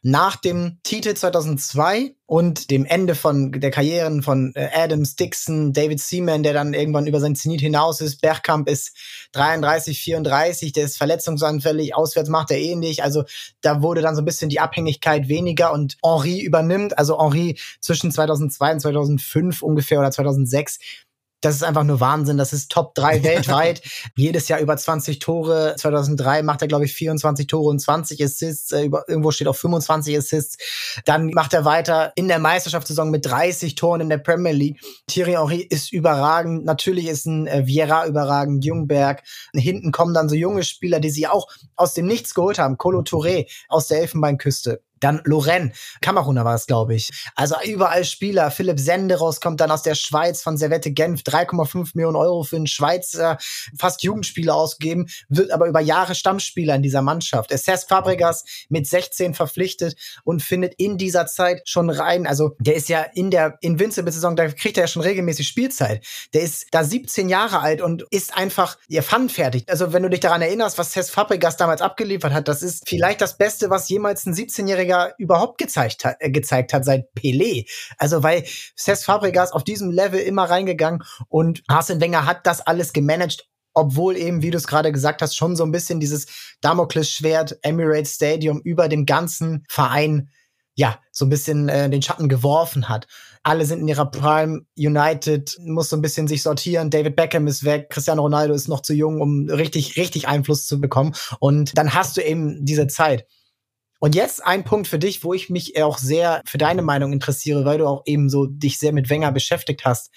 nach dem Titel 2002 und dem Ende von der Karrieren von äh, Adams, Dixon, David Seaman, der dann irgendwann über sein Zenit hinaus ist. Bergkamp ist 33, 34, der ist verletzungsanfällig, auswärts macht er ähnlich. Also da wurde dann so ein bisschen die Abhängigkeit weniger und Henri übernimmt. Also Henri zwischen 2002 und 2005 ungefähr oder 2006 das ist einfach nur Wahnsinn. Das ist Top 3 weltweit. Jedes Jahr über 20 Tore. 2003 macht er, glaube ich, 24 Tore und 20 Assists. Äh, über, irgendwo steht auch 25 Assists. Dann macht er weiter in der Meisterschaftssaison mit 30 Toren in der Premier League. Thierry Henry ist überragend. Natürlich ist ein äh, Vieira überragend, Jungberg. Hinten kommen dann so junge Spieler, die sie auch aus dem Nichts geholt haben. Colo Touré aus der Elfenbeinküste. Dann Loren, Kameruner war es, glaube ich. Also überall Spieler. Philipp Senderos kommt dann aus der Schweiz von Servette Genf. 3,5 Millionen Euro für einen Schweizer, fast Jugendspieler ausgegeben, wird aber über Jahre Stammspieler in dieser Mannschaft. Cesc Fabregas mit 16 verpflichtet und findet in dieser Zeit schon rein. Also der ist ja in der Invincible-Saison, da kriegt er ja schon regelmäßig Spielzeit. Der ist da 17 Jahre alt und ist einfach ihr fertig. Also wenn du dich daran erinnerst, was Cesc Fabregas damals abgeliefert hat, das ist vielleicht das Beste, was jemals ein 17-jähriger Fabregas überhaupt gezeigt hat, äh, gezeigt hat seit Pelé. Also weil Cesc Fabregas auf diesem Level immer reingegangen und Arsene Wenger hat das alles gemanagt, obwohl eben, wie du es gerade gesagt hast, schon so ein bisschen dieses Damoklesschwert Emirates Stadium über dem ganzen Verein ja, so ein bisschen äh, den Schatten geworfen hat. Alle sind in ihrer Prime. United muss so ein bisschen sich sortieren. David Beckham ist weg. Cristiano Ronaldo ist noch zu jung, um richtig, richtig Einfluss zu bekommen. Und dann hast du eben diese Zeit. Und jetzt ein Punkt für dich, wo ich mich auch sehr für deine Meinung interessiere, weil du auch eben so dich sehr mit Wenger beschäftigt hast.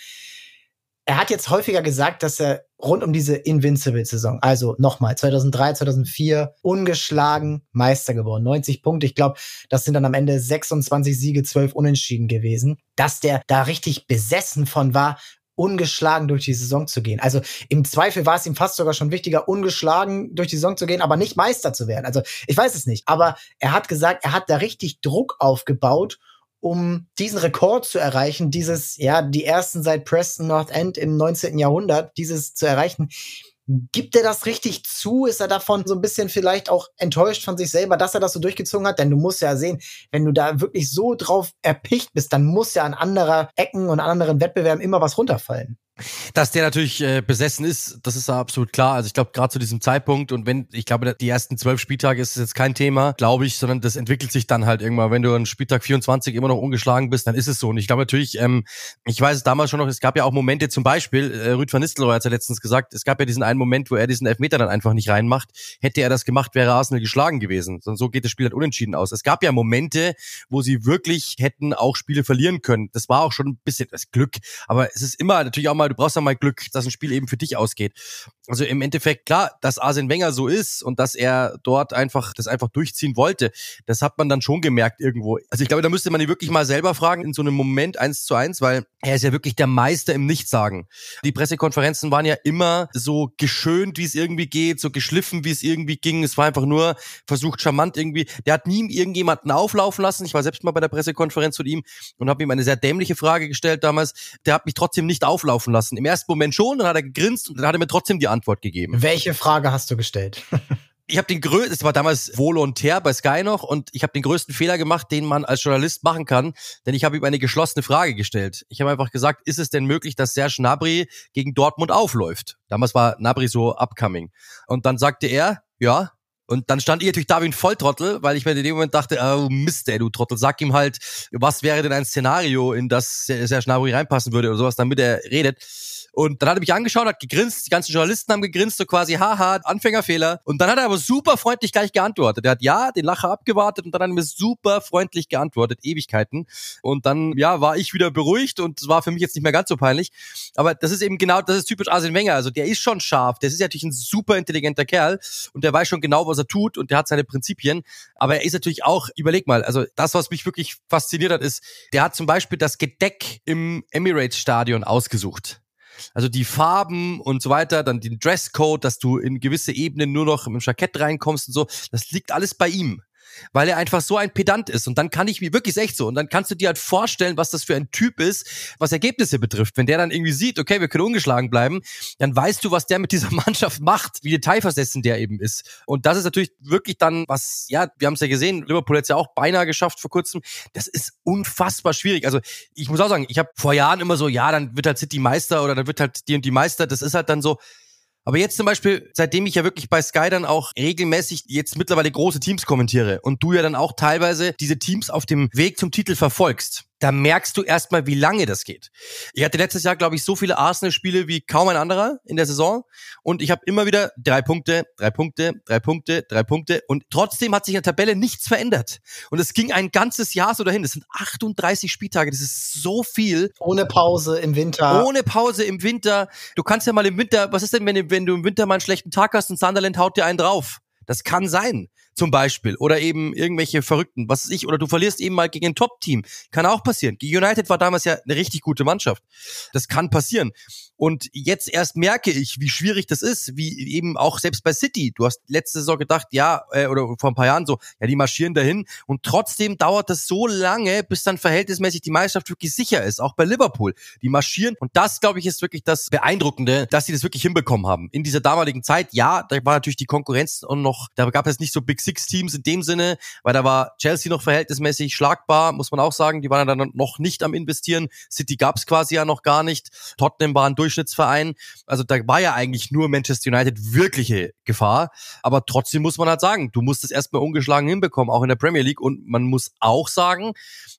Er hat jetzt häufiger gesagt, dass er rund um diese Invincible-Saison, also nochmal 2003, 2004, ungeschlagen Meister geworden. 90 Punkte. Ich glaube, das sind dann am Ende 26 Siege, 12 Unentschieden gewesen. Dass der da richtig besessen von war, ungeschlagen durch die Saison zu gehen. Also im Zweifel war es ihm fast sogar schon wichtiger, ungeschlagen durch die Saison zu gehen, aber nicht Meister zu werden. Also ich weiß es nicht. Aber er hat gesagt, er hat da richtig Druck aufgebaut, um diesen Rekord zu erreichen, dieses, ja, die ersten seit Preston North End im 19. Jahrhundert, dieses zu erreichen. Gibt er das richtig zu? Ist er davon so ein bisschen vielleicht auch enttäuscht von sich selber, dass er das so durchgezogen hat? Denn du musst ja sehen, wenn du da wirklich so drauf erpicht bist, dann muss ja an anderer Ecken und an anderen Wettbewerben immer was runterfallen. Dass der natürlich äh, besessen ist, das ist absolut klar. Also ich glaube, gerade zu diesem Zeitpunkt und wenn, ich glaube, die ersten zwölf Spieltage ist jetzt kein Thema, glaube ich, sondern das entwickelt sich dann halt irgendwann. Wenn du an Spieltag 24 immer noch ungeschlagen bist, dann ist es so. Und ich glaube natürlich, ähm, ich weiß es damals schon noch, es gab ja auch Momente, zum Beispiel, äh, Rüd van Nistelrooy hat ja letztens gesagt, es gab ja diesen einen Moment, wo er diesen Elfmeter dann einfach nicht reinmacht. Hätte er das gemacht, wäre Arsenal geschlagen gewesen. Sondern so geht das Spiel halt unentschieden aus. Es gab ja Momente, wo sie wirklich hätten auch Spiele verlieren können. Das war auch schon ein bisschen das Glück. Aber es ist immer natürlich auch mal, du brauchst ja mal Glück, dass ein Spiel eben für dich ausgeht. Also im Endeffekt klar, dass Arsene Wenger so ist und dass er dort einfach das einfach durchziehen wollte, das hat man dann schon gemerkt irgendwo. Also ich glaube, da müsste man ihn wirklich mal selber fragen in so einem Moment eins zu eins, weil er ist ja wirklich der Meister im Nichtsagen. Die Pressekonferenzen waren ja immer so geschönt, wie es irgendwie geht, so geschliffen, wie es irgendwie ging. Es war einfach nur versucht charmant irgendwie. Der hat nie irgendjemanden auflaufen lassen. Ich war selbst mal bei der Pressekonferenz von ihm und habe ihm eine sehr dämliche Frage gestellt damals. Der hat mich trotzdem nicht auflaufen lassen. Im ersten Moment schon, dann hat er gegrinst und dann hat er mir trotzdem die Antwort gegeben. Welche Frage hast du gestellt? [laughs] ich habe den größten, es war damals volontär bei Sky noch und ich habe den größten Fehler gemacht, den man als Journalist machen kann, denn ich habe ihm eine geschlossene Frage gestellt. Ich habe einfach gesagt, ist es denn möglich, dass Serge Gnabry gegen Dortmund aufläuft? Damals war Gnabry so upcoming. Und dann sagte er, ja, und dann stand ich natürlich da wie ein Volltrottel, weil ich mir in dem Moment dachte, oh Mist, ey, du Trottel, sag ihm halt, was wäre denn ein Szenario, in das Serge Gnabry reinpassen würde oder sowas, damit er redet. Und dann hat er mich angeschaut, hat gegrinst, die ganzen Journalisten haben gegrinst, so quasi, haha, Anfängerfehler. Und dann hat er aber super freundlich gleich geantwortet. Er hat ja den Lacher abgewartet und dann hat er mir super freundlich geantwortet, Ewigkeiten. Und dann, ja, war ich wieder beruhigt und es war für mich jetzt nicht mehr ganz so peinlich. Aber das ist eben genau, das ist typisch Arsene Wenger. Also der ist schon scharf, der ist natürlich ein super intelligenter Kerl und der weiß schon genau, was er tut und der hat seine Prinzipien. Aber er ist natürlich auch, überleg mal, also das, was mich wirklich fasziniert hat, ist, der hat zum Beispiel das Gedeck im Emirates Stadion ausgesucht. Also die Farben und so weiter, dann den Dresscode, dass du in gewisse Ebenen nur noch im Jackett reinkommst und so, das liegt alles bei ihm weil er einfach so ein Pedant ist. Und dann kann ich mir wirklich echt so. Und dann kannst du dir halt vorstellen, was das für ein Typ ist, was Ergebnisse betrifft. Wenn der dann irgendwie sieht, okay, wir können ungeschlagen bleiben, dann weißt du, was der mit dieser [laughs] Mannschaft macht, wie detailversessen der eben ist. Und das ist natürlich wirklich dann was, ja, wir haben es ja gesehen, Liverpool hat es ja auch beinahe geschafft vor kurzem. Das ist unfassbar schwierig. Also ich muss auch sagen, ich habe vor Jahren immer so, ja, dann wird halt City Meister oder dann wird halt die und die Meister. Das ist halt dann so, aber jetzt zum Beispiel, seitdem ich ja wirklich bei Sky dann auch regelmäßig jetzt mittlerweile große Teams kommentiere und du ja dann auch teilweise diese Teams auf dem Weg zum Titel verfolgst, da merkst du erstmal, wie lange das geht. Ich hatte letztes Jahr, glaube ich, so viele Arsenal-Spiele wie kaum ein anderer in der Saison und ich habe immer wieder drei Punkte, drei Punkte, drei Punkte, drei Punkte und trotzdem hat sich in der Tabelle nichts verändert. Und es ging ein ganzes Jahr so dahin. Das sind 38 Spieltage, das ist so viel. Ohne Pause im Winter. Ohne Pause im Winter. Du kannst ja mal im Winter, was ist denn, wenn, wenn du im Winter mal einen schlechten Tag hast und Sunderland haut dir einen drauf? Das kann sein zum Beispiel. Oder eben irgendwelche Verrückten, was weiß ich, oder du verlierst eben mal gegen ein Top-Team. Kann auch passieren. United war damals ja eine richtig gute Mannschaft. Das kann passieren. Und jetzt erst merke ich, wie schwierig das ist, wie eben auch selbst bei City. Du hast letzte Saison gedacht, ja, äh, oder vor ein paar Jahren so, ja, die marschieren dahin. Und trotzdem dauert das so lange, bis dann verhältnismäßig die Meisterschaft wirklich sicher ist. Auch bei Liverpool. Die marschieren. Und das, glaube ich, ist wirklich das Beeindruckende, dass sie das wirklich hinbekommen haben. In dieser damaligen Zeit, ja, da war natürlich die Konkurrenz und noch, da gab es nicht so Big Six Teams in dem Sinne, weil da war Chelsea noch verhältnismäßig schlagbar, muss man auch sagen. Die waren dann noch nicht am investieren. City gab es quasi ja noch gar nicht. Tottenham war ein Durchschnittsverein. Also da war ja eigentlich nur Manchester United wirkliche Gefahr. Aber trotzdem muss man halt sagen, du musst es erstmal ungeschlagen hinbekommen, auch in der Premier League. Und man muss auch sagen,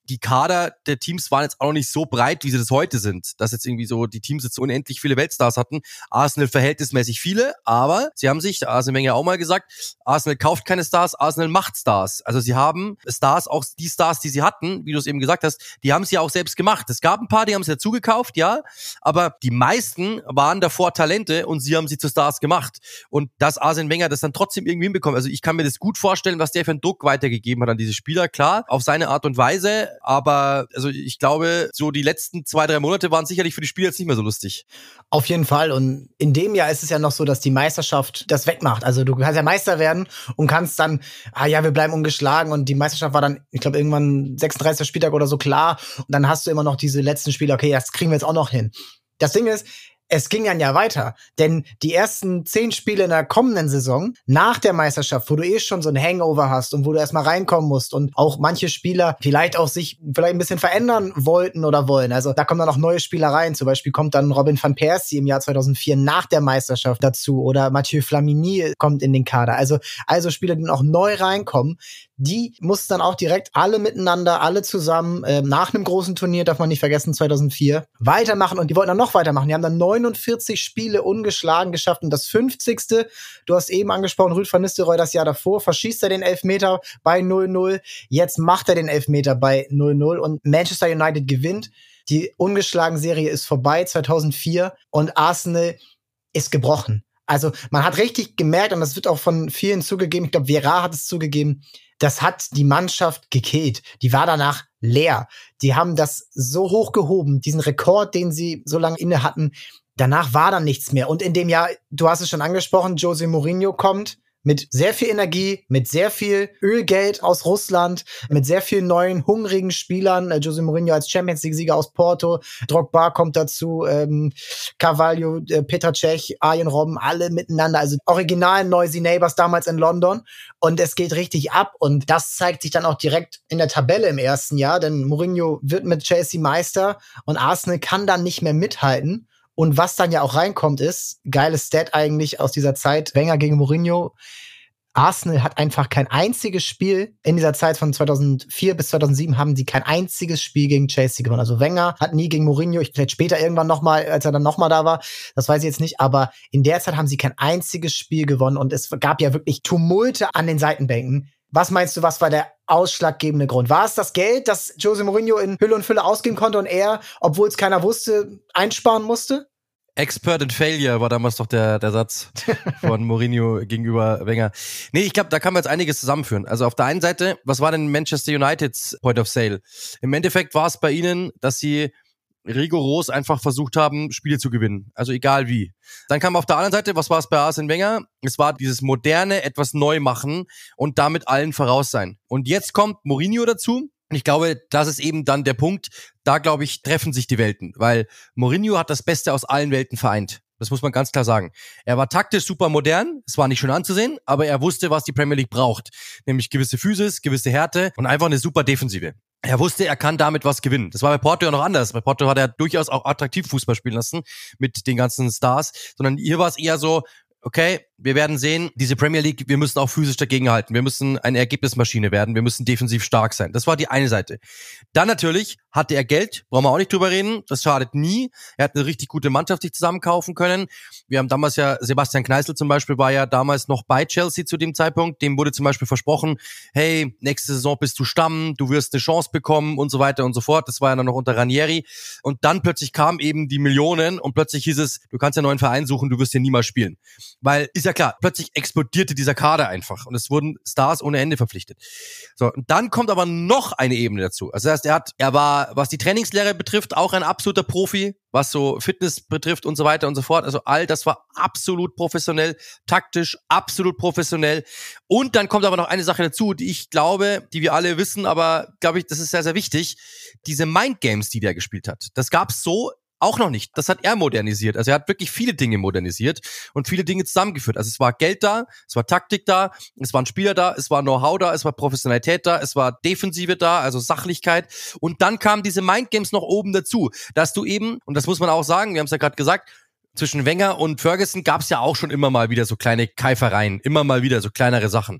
die Kader der Teams waren jetzt auch noch nicht so breit, wie sie das heute sind. Dass jetzt irgendwie so die Teams jetzt unendlich viele Weltstars hatten. Arsenal verhältnismäßig viele, aber sie haben sich, Arsenal Wenger auch mal gesagt, Arsenal kauft keine Stars, Arsenal macht Stars. Also sie haben Stars, auch die Stars, die sie hatten, wie du es eben gesagt hast, die haben sie ja auch selbst gemacht. Es gab ein paar, die haben sie dazu gekauft, ja, aber die meisten waren davor Talente und sie haben sie zu Stars gemacht. Und dass Arsene Wenger das dann trotzdem irgendwie hinbekommt. Also ich kann mir das gut vorstellen, was der für einen Druck weitergegeben hat an diese Spieler. Klar, auf seine Art und Weise, aber also ich glaube, so die letzten zwei, drei Monate waren sicherlich für die Spieler jetzt nicht mehr so lustig. Auf jeden Fall. Und in dem Jahr ist es ja noch so, dass die Meisterschaft das wegmacht. Also du kannst ja Meister werden und kannst dann, ah ja, wir bleiben ungeschlagen und die Meisterschaft war dann, ich glaube, irgendwann 36. Spieltag oder so klar. Und dann hast du immer noch diese letzten Spiele, okay, das kriegen wir jetzt auch noch hin. Das Ding ist, es ging dann ja weiter. Denn die ersten zehn Spiele in der kommenden Saison, nach der Meisterschaft, wo du eh schon so ein Hangover hast und wo du erstmal reinkommen musst und auch manche Spieler vielleicht auch sich vielleicht ein bisschen verändern wollten oder wollen. Also da kommen dann auch neue Spieler rein. Zum Beispiel kommt dann Robin van Persie im Jahr 2004 nach der Meisterschaft dazu oder Mathieu Flamini kommt in den Kader. Also, also Spieler, die auch neu reinkommen, die mussten dann auch direkt alle miteinander, alle zusammen, äh, nach einem großen Turnier, darf man nicht vergessen, 2004, weitermachen und die wollten dann noch weitermachen. Die haben dann 49 Spiele ungeschlagen geschafft und das 50. Du hast eben angesprochen, Rüd van Nistelrooy das Jahr davor, verschießt er den Elfmeter bei 0-0, jetzt macht er den Elfmeter bei 0-0 und Manchester United gewinnt. Die ungeschlagen Serie ist vorbei, 2004 und Arsenal ist gebrochen. Also man hat richtig gemerkt, und das wird auch von vielen zugegeben, ich glaube, Vera hat es zugegeben, das hat die Mannschaft gekillt. Die war danach leer. Die haben das so hochgehoben, diesen Rekord, den sie so lange inne hatten. Danach war dann nichts mehr. Und in dem Jahr, du hast es schon angesprochen, Jose Mourinho kommt mit sehr viel Energie, mit sehr viel Ölgeld aus Russland, mit sehr vielen neuen hungrigen Spielern. Äh, Jose Mourinho als Champions League-Sieger aus Porto, Drogba kommt dazu, ähm, Carvalho, äh, Peter Cech, Arjen Robben, alle miteinander. Also original Noisy Neighbors damals in London. Und es geht richtig ab. Und das zeigt sich dann auch direkt in der Tabelle im ersten Jahr, denn Mourinho wird mit Chelsea Meister und Arsenal kann dann nicht mehr mithalten. Und was dann ja auch reinkommt, ist, geiles Stat eigentlich aus dieser Zeit, Wenger gegen Mourinho. Arsenal hat einfach kein einziges Spiel in dieser Zeit von 2004 bis 2007 haben sie kein einziges Spiel gegen Chelsea gewonnen. Also Wenger hat nie gegen Mourinho, ich vielleicht später irgendwann noch mal, als er dann noch mal da war, das weiß ich jetzt nicht, aber in der Zeit haben sie kein einziges Spiel gewonnen und es gab ja wirklich Tumulte an den Seitenbänken. Was meinst du, was war der ausschlaggebende Grund? War es das Geld, das Jose Mourinho in Hülle und Fülle ausgeben konnte und er, obwohl es keiner wusste, einsparen musste? Expert in Failure war damals doch der, der Satz [laughs] von Mourinho gegenüber Wenger. Nee, ich glaube, da kann man jetzt einiges zusammenführen. Also auf der einen Seite, was war denn Manchester Uniteds Point of Sale? Im Endeffekt war es bei ihnen, dass sie rigoros einfach versucht haben, Spiele zu gewinnen. Also egal wie. Dann kam auf der anderen Seite, was war es bei Arsene Wenger? Es war dieses moderne, etwas neu machen und damit allen voraus sein. Und jetzt kommt Mourinho dazu. Ich glaube, das ist eben dann der Punkt. Da, glaube ich, treffen sich die Welten, weil Mourinho hat das Beste aus allen Welten vereint. Das muss man ganz klar sagen. Er war taktisch super modern, es war nicht schön anzusehen, aber er wusste, was die Premier League braucht. Nämlich gewisse Physis, gewisse Härte und einfach eine super Defensive er wusste, er kann damit was gewinnen. Das war bei Porto ja noch anders. Bei Porto hat er durchaus auch attraktiv Fußball spielen lassen mit den ganzen Stars, sondern hier war es eher so, okay, wir werden sehen, diese Premier League, wir müssen auch physisch dagegenhalten. Wir müssen eine Ergebnismaschine werden. Wir müssen defensiv stark sein. Das war die eine Seite. Dann natürlich hatte er Geld, brauchen wir auch nicht drüber reden. Das schadet nie. Er hat eine richtig gute Mannschaft sich zusammenkaufen können. Wir haben damals ja, Sebastian Kneißl zum Beispiel war ja damals noch bei Chelsea zu dem Zeitpunkt. Dem wurde zum Beispiel versprochen, hey, nächste Saison bist du Stamm, du wirst eine Chance bekommen und so weiter und so fort. Das war ja dann noch unter Ranieri. Und dann plötzlich kam eben die Millionen und plötzlich hieß es, du kannst ja neuen Verein suchen, du wirst hier niemals spielen. Weil, ist ja klar, plötzlich explodierte dieser Kader einfach und es wurden Stars ohne Ende verpflichtet. So, und dann kommt aber noch eine Ebene dazu. Also das heißt, er hat, er war was die Trainingslehre betrifft, auch ein absoluter Profi, was so Fitness betrifft und so weiter und so fort. Also all das war absolut professionell, taktisch absolut professionell. Und dann kommt aber noch eine Sache dazu, die ich glaube, die wir alle wissen, aber glaube ich, das ist sehr, sehr wichtig. Diese Mindgames, die der gespielt hat. Das gab's so auch noch nicht. Das hat er modernisiert. Also er hat wirklich viele Dinge modernisiert und viele Dinge zusammengeführt. Also es war Geld da, es war Taktik da, es waren Spieler da, es war Know-how da, es war Professionalität da, es war Defensive da, also Sachlichkeit. Und dann kamen diese Mindgames noch oben dazu, dass du eben, und das muss man auch sagen, wir haben es ja gerade gesagt, zwischen Wenger und Ferguson gab es ja auch schon immer mal wieder so kleine Keifereien, immer mal wieder so kleinere Sachen.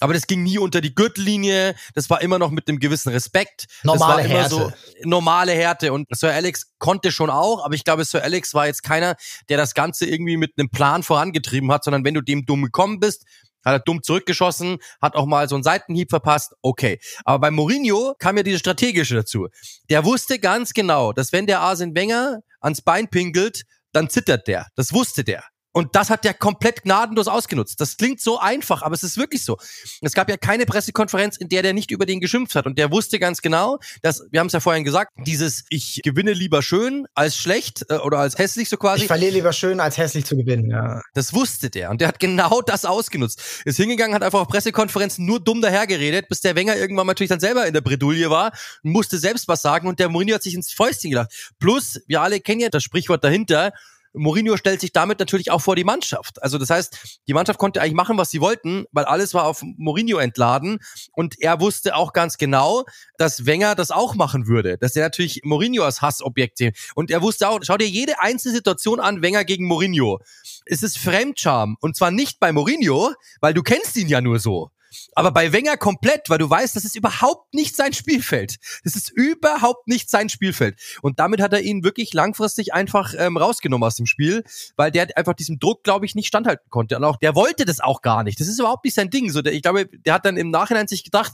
Aber das ging nie unter die Gürtellinie, das war immer noch mit einem gewissen Respekt. Normale Härte. so normale Härte. Und Sir Alex konnte schon auch, aber ich glaube, Sir Alex war jetzt keiner, der das Ganze irgendwie mit einem Plan vorangetrieben hat, sondern wenn du dem dumm gekommen bist, hat er dumm zurückgeschossen, hat auch mal so einen Seitenhieb verpasst, okay. Aber bei Mourinho kam ja diese strategische dazu. Der wusste ganz genau, dass wenn der Arsene Wenger ans Bein pinkelt, dann zittert der. Das wusste der. Und das hat der komplett gnadenlos ausgenutzt. Das klingt so einfach, aber es ist wirklich so. Es gab ja keine Pressekonferenz, in der der nicht über den geschimpft hat. Und der wusste ganz genau, dass, wir haben es ja vorhin gesagt, dieses Ich gewinne lieber schön als schlecht äh, oder als hässlich so quasi. Ich verliere lieber schön, als hässlich zu gewinnen, ja. Das wusste der. Und der hat genau das ausgenutzt. Ist hingegangen, hat einfach auf Pressekonferenzen nur dumm dahergeredet, bis der Wenger irgendwann natürlich dann selber in der Bredouille war, musste selbst was sagen und der Mourinho hat sich ins Fäustchen gedacht. Plus, wir alle kennen ja das Sprichwort dahinter, Mourinho stellt sich damit natürlich auch vor die Mannschaft. Also das heißt, die Mannschaft konnte eigentlich machen, was sie wollten, weil alles war auf Mourinho entladen und er wusste auch ganz genau, dass Wenger das auch machen würde, dass er natürlich Mourinho als Hassobjekt sehen. Und er wusste auch, schau dir jede einzelne Situation an, Wenger gegen Mourinho. Es ist Fremdscham und zwar nicht bei Mourinho, weil du kennst ihn ja nur so. Aber bei Wenger komplett, weil du weißt, das ist überhaupt nicht sein Spielfeld. Das ist überhaupt nicht sein Spielfeld. Und damit hat er ihn wirklich langfristig einfach ähm, rausgenommen aus dem Spiel, weil der einfach diesem Druck, glaube ich, nicht standhalten konnte. Und auch der wollte das auch gar nicht. Das ist überhaupt nicht sein Ding. So, der, ich glaube, der hat dann im Nachhinein sich gedacht,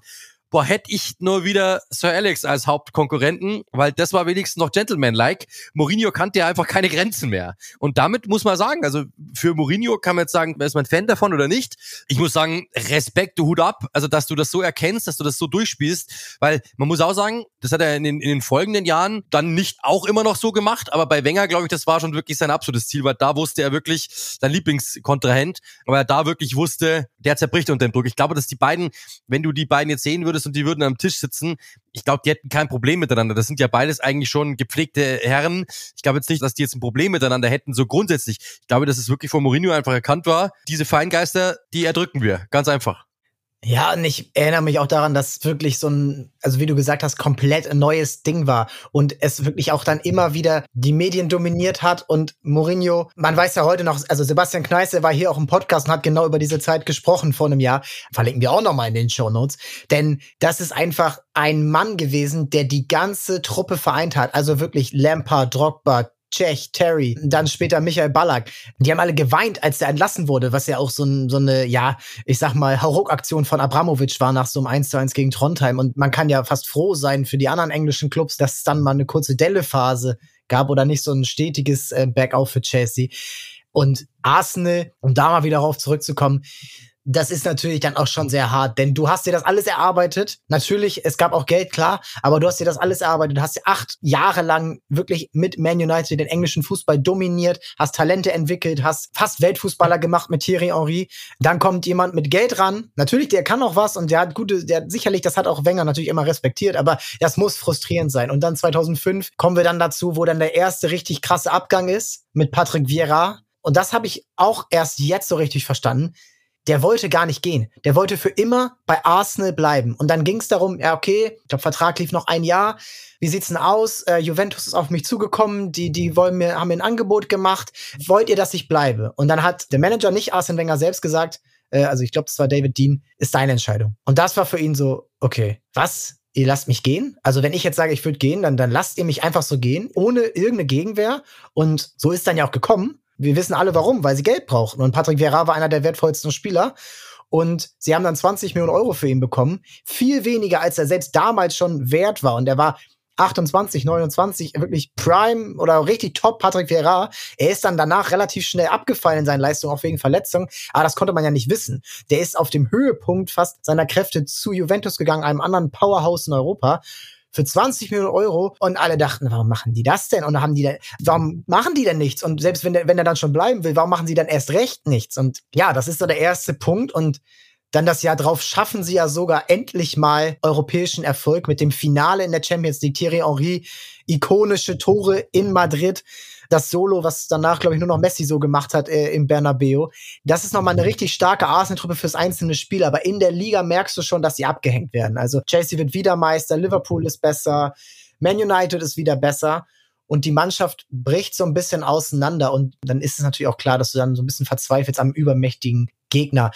boah, hätte ich nur wieder Sir Alex als Hauptkonkurrenten, weil das war wenigstens noch Gentleman-like. Mourinho kannte ja einfach keine Grenzen mehr. Und damit muss man sagen, also für Mourinho kann man jetzt sagen, ist man Fan davon oder nicht. Ich muss sagen, Respekt, du Hut ab, also dass du das so erkennst, dass du das so durchspielst, weil man muss auch sagen, das hat er in den, in den folgenden Jahren dann nicht auch immer noch so gemacht, aber bei Wenger, glaube ich, das war schon wirklich sein absolutes Ziel, weil da wusste er wirklich, sein Lieblingskontrahent, aber er da wirklich wusste, der zerbricht unter dem Druck. Ich glaube, dass die beiden, wenn du die beiden jetzt sehen würdest, würdest und die würden am Tisch sitzen, ich glaube, die hätten kein Problem miteinander. Das sind ja beides eigentlich schon gepflegte Herren. Ich glaube jetzt nicht, dass die jetzt ein Problem miteinander hätten, so grundsätzlich. Ich glaube, dass es wirklich von Mourinho einfach erkannt war. Diese Feingeister, die erdrücken wir. Ganz einfach. Ja, und ich erinnere mich auch daran, dass wirklich so ein, also wie du gesagt hast, komplett ein neues Ding war und es wirklich auch dann immer wieder die Medien dominiert hat und Mourinho, man weiß ja heute noch, also Sebastian Kneiße war hier auch im Podcast und hat genau über diese Zeit gesprochen vor einem Jahr, verlinken wir auch nochmal in den Show Notes, denn das ist einfach ein Mann gewesen, der die ganze Truppe vereint hat, also wirklich Lampard, Drogba, Czech, Terry, dann später Michael Ballack. Die haben alle geweint, als der entlassen wurde, was ja auch so, ein, so eine, ja, ich sag mal, Hauruck-Aktion von Abramovic war nach so einem 1 zu 1 gegen Trondheim. Und man kann ja fast froh sein für die anderen englischen Clubs, dass es dann mal eine kurze Delle-Phase gab oder nicht so ein stetiges äh, Backout für Chelsea. Und Arsenal, um da mal wieder darauf zurückzukommen, das ist natürlich dann auch schon sehr hart, denn du hast dir das alles erarbeitet. Natürlich, es gab auch Geld, klar, aber du hast dir das alles erarbeitet. Du hast acht Jahre lang wirklich mit Man United den englischen Fußball dominiert, hast Talente entwickelt, hast fast Weltfußballer gemacht mit Thierry Henry. Dann kommt jemand mit Geld ran. Natürlich, der kann auch was und der hat gute, der sicherlich, das hat auch Wenger natürlich immer respektiert, aber das muss frustrierend sein. Und dann 2005 kommen wir dann dazu, wo dann der erste richtig krasse Abgang ist mit Patrick Vieira. Und das habe ich auch erst jetzt so richtig verstanden der wollte gar nicht gehen. Der wollte für immer bei Arsenal bleiben. Und dann ging es darum, ja, okay, ich glaube, Vertrag lief noch ein Jahr. Wie sieht's denn aus? Äh, Juventus ist auf mich zugekommen, die, die wollen mir, haben mir ein Angebot gemacht. Wollt ihr, dass ich bleibe? Und dann hat der Manager, nicht Arsene Wenger selbst gesagt, äh, also ich glaube, das war David Dean, ist deine Entscheidung. Und das war für ihn so, okay, was? Ihr lasst mich gehen? Also wenn ich jetzt sage, ich würde gehen, dann, dann lasst ihr mich einfach so gehen, ohne irgendeine Gegenwehr. Und so ist dann ja auch gekommen. Wir wissen alle warum, weil sie Geld brauchten. Und Patrick Vieira war einer der wertvollsten Spieler. Und sie haben dann 20 Millionen Euro für ihn bekommen. Viel weniger, als er selbst damals schon wert war. Und er war 28, 29, wirklich Prime oder richtig top Patrick Vieira. Er ist dann danach relativ schnell abgefallen in seinen Leistungen, auch wegen Verletzung. Aber das konnte man ja nicht wissen. Der ist auf dem Höhepunkt fast seiner Kräfte zu Juventus gegangen, einem anderen Powerhouse in Europa für 20 Millionen Euro und alle dachten, warum machen die das denn? Und haben die denn, warum machen die denn nichts? Und selbst wenn der, wenn der dann schon bleiben will, warum machen sie dann erst recht nichts? Und ja, das ist so der erste Punkt und dann das Jahr drauf schaffen sie ja sogar endlich mal europäischen Erfolg mit dem Finale in der Champions League. Thierry Henry, ikonische Tore in Madrid das Solo, was danach, glaube ich, nur noch Messi so gemacht hat äh, im Bernabeu. Das ist nochmal eine richtig starke Arsenal-Truppe fürs einzelne Spiel, aber in der Liga merkst du schon, dass sie abgehängt werden. Also Chelsea wird wieder Meister, Liverpool ist besser, Man United ist wieder besser und die Mannschaft bricht so ein bisschen auseinander und dann ist es natürlich auch klar, dass du dann so ein bisschen verzweifelst am übermächtigen Gegner.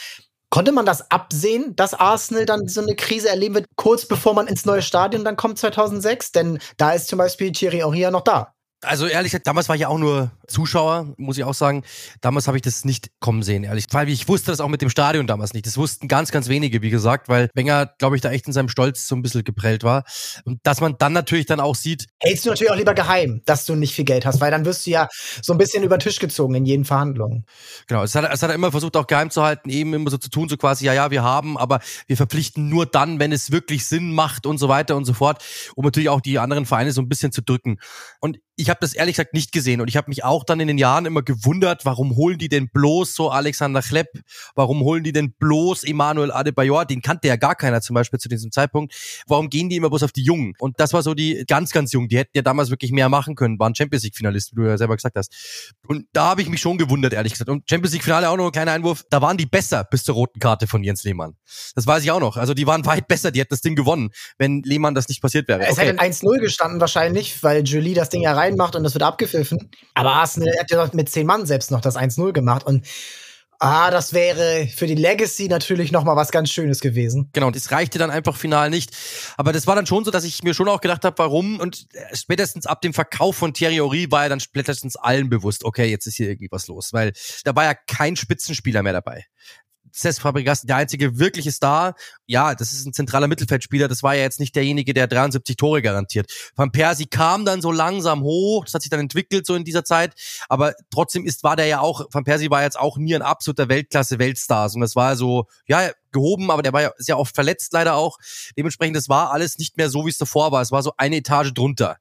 Konnte man das absehen, dass Arsenal dann so eine Krise erleben wird, kurz bevor man ins neue Stadion dann kommt 2006? Denn da ist zum Beispiel Thierry Henry ja noch da. Also ehrlich gesagt, damals war ich ja auch nur Zuschauer, muss ich auch sagen. Damals habe ich das nicht kommen sehen, ehrlich. Weil ich wusste das auch mit dem Stadion damals nicht. Das wussten ganz, ganz wenige, wie gesagt, weil Wenger, glaube ich, da echt in seinem Stolz so ein bisschen geprellt war. Und dass man dann natürlich dann auch sieht. Hältst du natürlich auch lieber geheim, dass du nicht viel Geld hast, weil dann wirst du ja so ein bisschen über den Tisch gezogen in jeden Verhandlungen. Genau, es hat, es hat er immer versucht, auch geheim zu halten, eben immer so zu tun, so quasi, ja, ja, wir haben, aber wir verpflichten nur dann, wenn es wirklich Sinn macht und so weiter und so fort, um natürlich auch die anderen Vereine so ein bisschen zu drücken. Und ich habe das ehrlich gesagt nicht gesehen und ich habe mich auch dann in den Jahren immer gewundert, warum holen die denn bloß so Alexander Klepp, warum holen die denn bloß Emmanuel Adebayor, den kannte ja gar keiner zum Beispiel zu diesem Zeitpunkt, warum gehen die immer bloß auf die Jungen? Und das war so die ganz, ganz Jungen, die hätten ja damals wirklich mehr machen können, waren Champions League Finalisten, wie du ja selber gesagt hast. Und da habe ich mich schon gewundert, ehrlich gesagt. Und Champions League Finale auch noch ein kleiner Einwurf, da waren die besser bis zur roten Karte von Jens Lehmann. Das weiß ich auch noch. Also die waren weit besser, die hätten das Ding gewonnen, wenn Lehmann das nicht passiert wäre. Es okay. hätte 1-0 gestanden wahrscheinlich, weil Julie das Ding ja reinmacht und das wird abgepfiffen. Aber Arsenal hat ja mit zehn Mann selbst noch das 1-0 gemacht und Ah, das wäre für die Legacy natürlich noch mal was ganz Schönes gewesen. Genau, und es reichte dann einfach final nicht. Aber das war dann schon so, dass ich mir schon auch gedacht habe, warum. Und spätestens ab dem Verkauf von Thierry Henry war ja dann spätestens allen bewusst, okay, jetzt ist hier irgendwie was los. Weil da war ja kein Spitzenspieler mehr dabei. Cesc Fabregas der einzige wirkliche Star. Ja, das ist ein zentraler Mittelfeldspieler. Das war ja jetzt nicht derjenige, der 73 Tore garantiert. Van Persie kam dann so langsam hoch. Das hat sich dann entwickelt so in dieser Zeit. Aber trotzdem ist, war der ja auch, Van Persie war jetzt auch nie ein absoluter Weltklasse-Weltstars. Und das war so, ja, gehoben, aber der war ja sehr oft verletzt leider auch. Dementsprechend, das war alles nicht mehr so, wie es davor war. Es war so eine Etage drunter.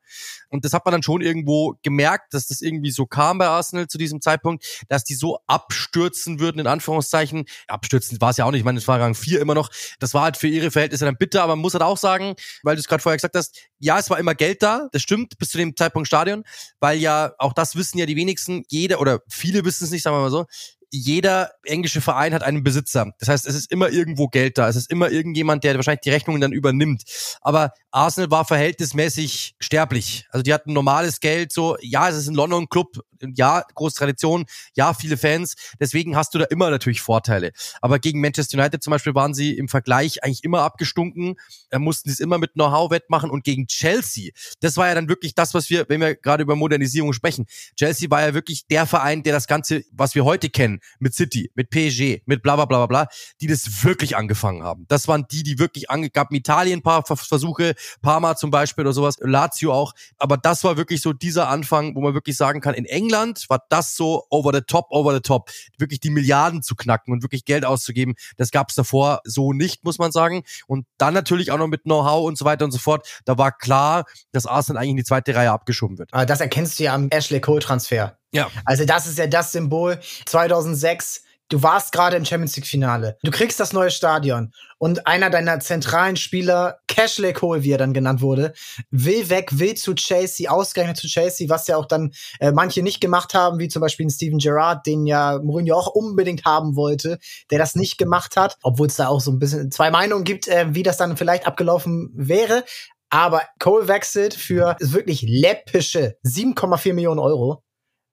Und das hat man dann schon irgendwo gemerkt, dass das irgendwie so kam bei Arsenal zu diesem Zeitpunkt, dass die so abstürzen würden, in Anführungszeichen. Abstürzen war es ja auch nicht, ich meine, es war Rang 4 immer noch. Das war halt für ihre Verhältnisse dann bitter, aber man muss halt auch sagen, weil du es gerade vorher gesagt hast, ja, es war immer Geld da, das stimmt, bis zu dem Zeitpunkt Stadion, weil ja, auch das wissen ja die wenigsten, jeder oder viele wissen es nicht, sagen wir mal so, jeder englische Verein hat einen Besitzer. Das heißt, es ist immer irgendwo Geld da. Es ist immer irgendjemand, der wahrscheinlich die Rechnungen dann übernimmt. Aber Arsenal war verhältnismäßig sterblich. Also die hatten normales Geld, so, ja, es ist ein London-Club, ja, große Tradition, ja, viele Fans. Deswegen hast du da immer natürlich Vorteile. Aber gegen Manchester United zum Beispiel waren sie im Vergleich eigentlich immer abgestunken, da mussten sie es immer mit Know-how wettmachen. Und gegen Chelsea, das war ja dann wirklich das, was wir, wenn wir gerade über Modernisierung sprechen, Chelsea war ja wirklich der Verein, der das Ganze, was wir heute kennen, mit City, mit PSG, mit bla bla bla bla, die das wirklich angefangen haben. Das waren die, die wirklich angegab. Italien ein paar Versuche, Parma zum Beispiel oder sowas, Lazio auch. Aber das war wirklich so dieser Anfang, wo man wirklich sagen kann, in England war das so over the top, over the top. Wirklich die Milliarden zu knacken und wirklich Geld auszugeben, das gab es davor so nicht, muss man sagen. Und dann natürlich auch noch mit Know-how und so weiter und so fort. Da war klar, dass Arsenal eigentlich in die zweite Reihe abgeschoben wird. Das erkennst du ja am Ashley Cole Transfer. Ja. Also das ist ja das Symbol. 2006 du warst gerade im Champions League Finale. Du kriegst das neue Stadion und einer deiner zentralen Spieler, Cashley Cole, wie er dann genannt wurde, will weg, will zu Chelsea, ausgerechnet zu Chelsea, was ja auch dann äh, manche nicht gemacht haben, wie zum Beispiel Steven Gerrard, den ja Mourinho auch unbedingt haben wollte, der das nicht gemacht hat, obwohl es da auch so ein bisschen zwei Meinungen gibt, äh, wie das dann vielleicht abgelaufen wäre. Aber Cole wechselt für wirklich läppische 7,4 Millionen Euro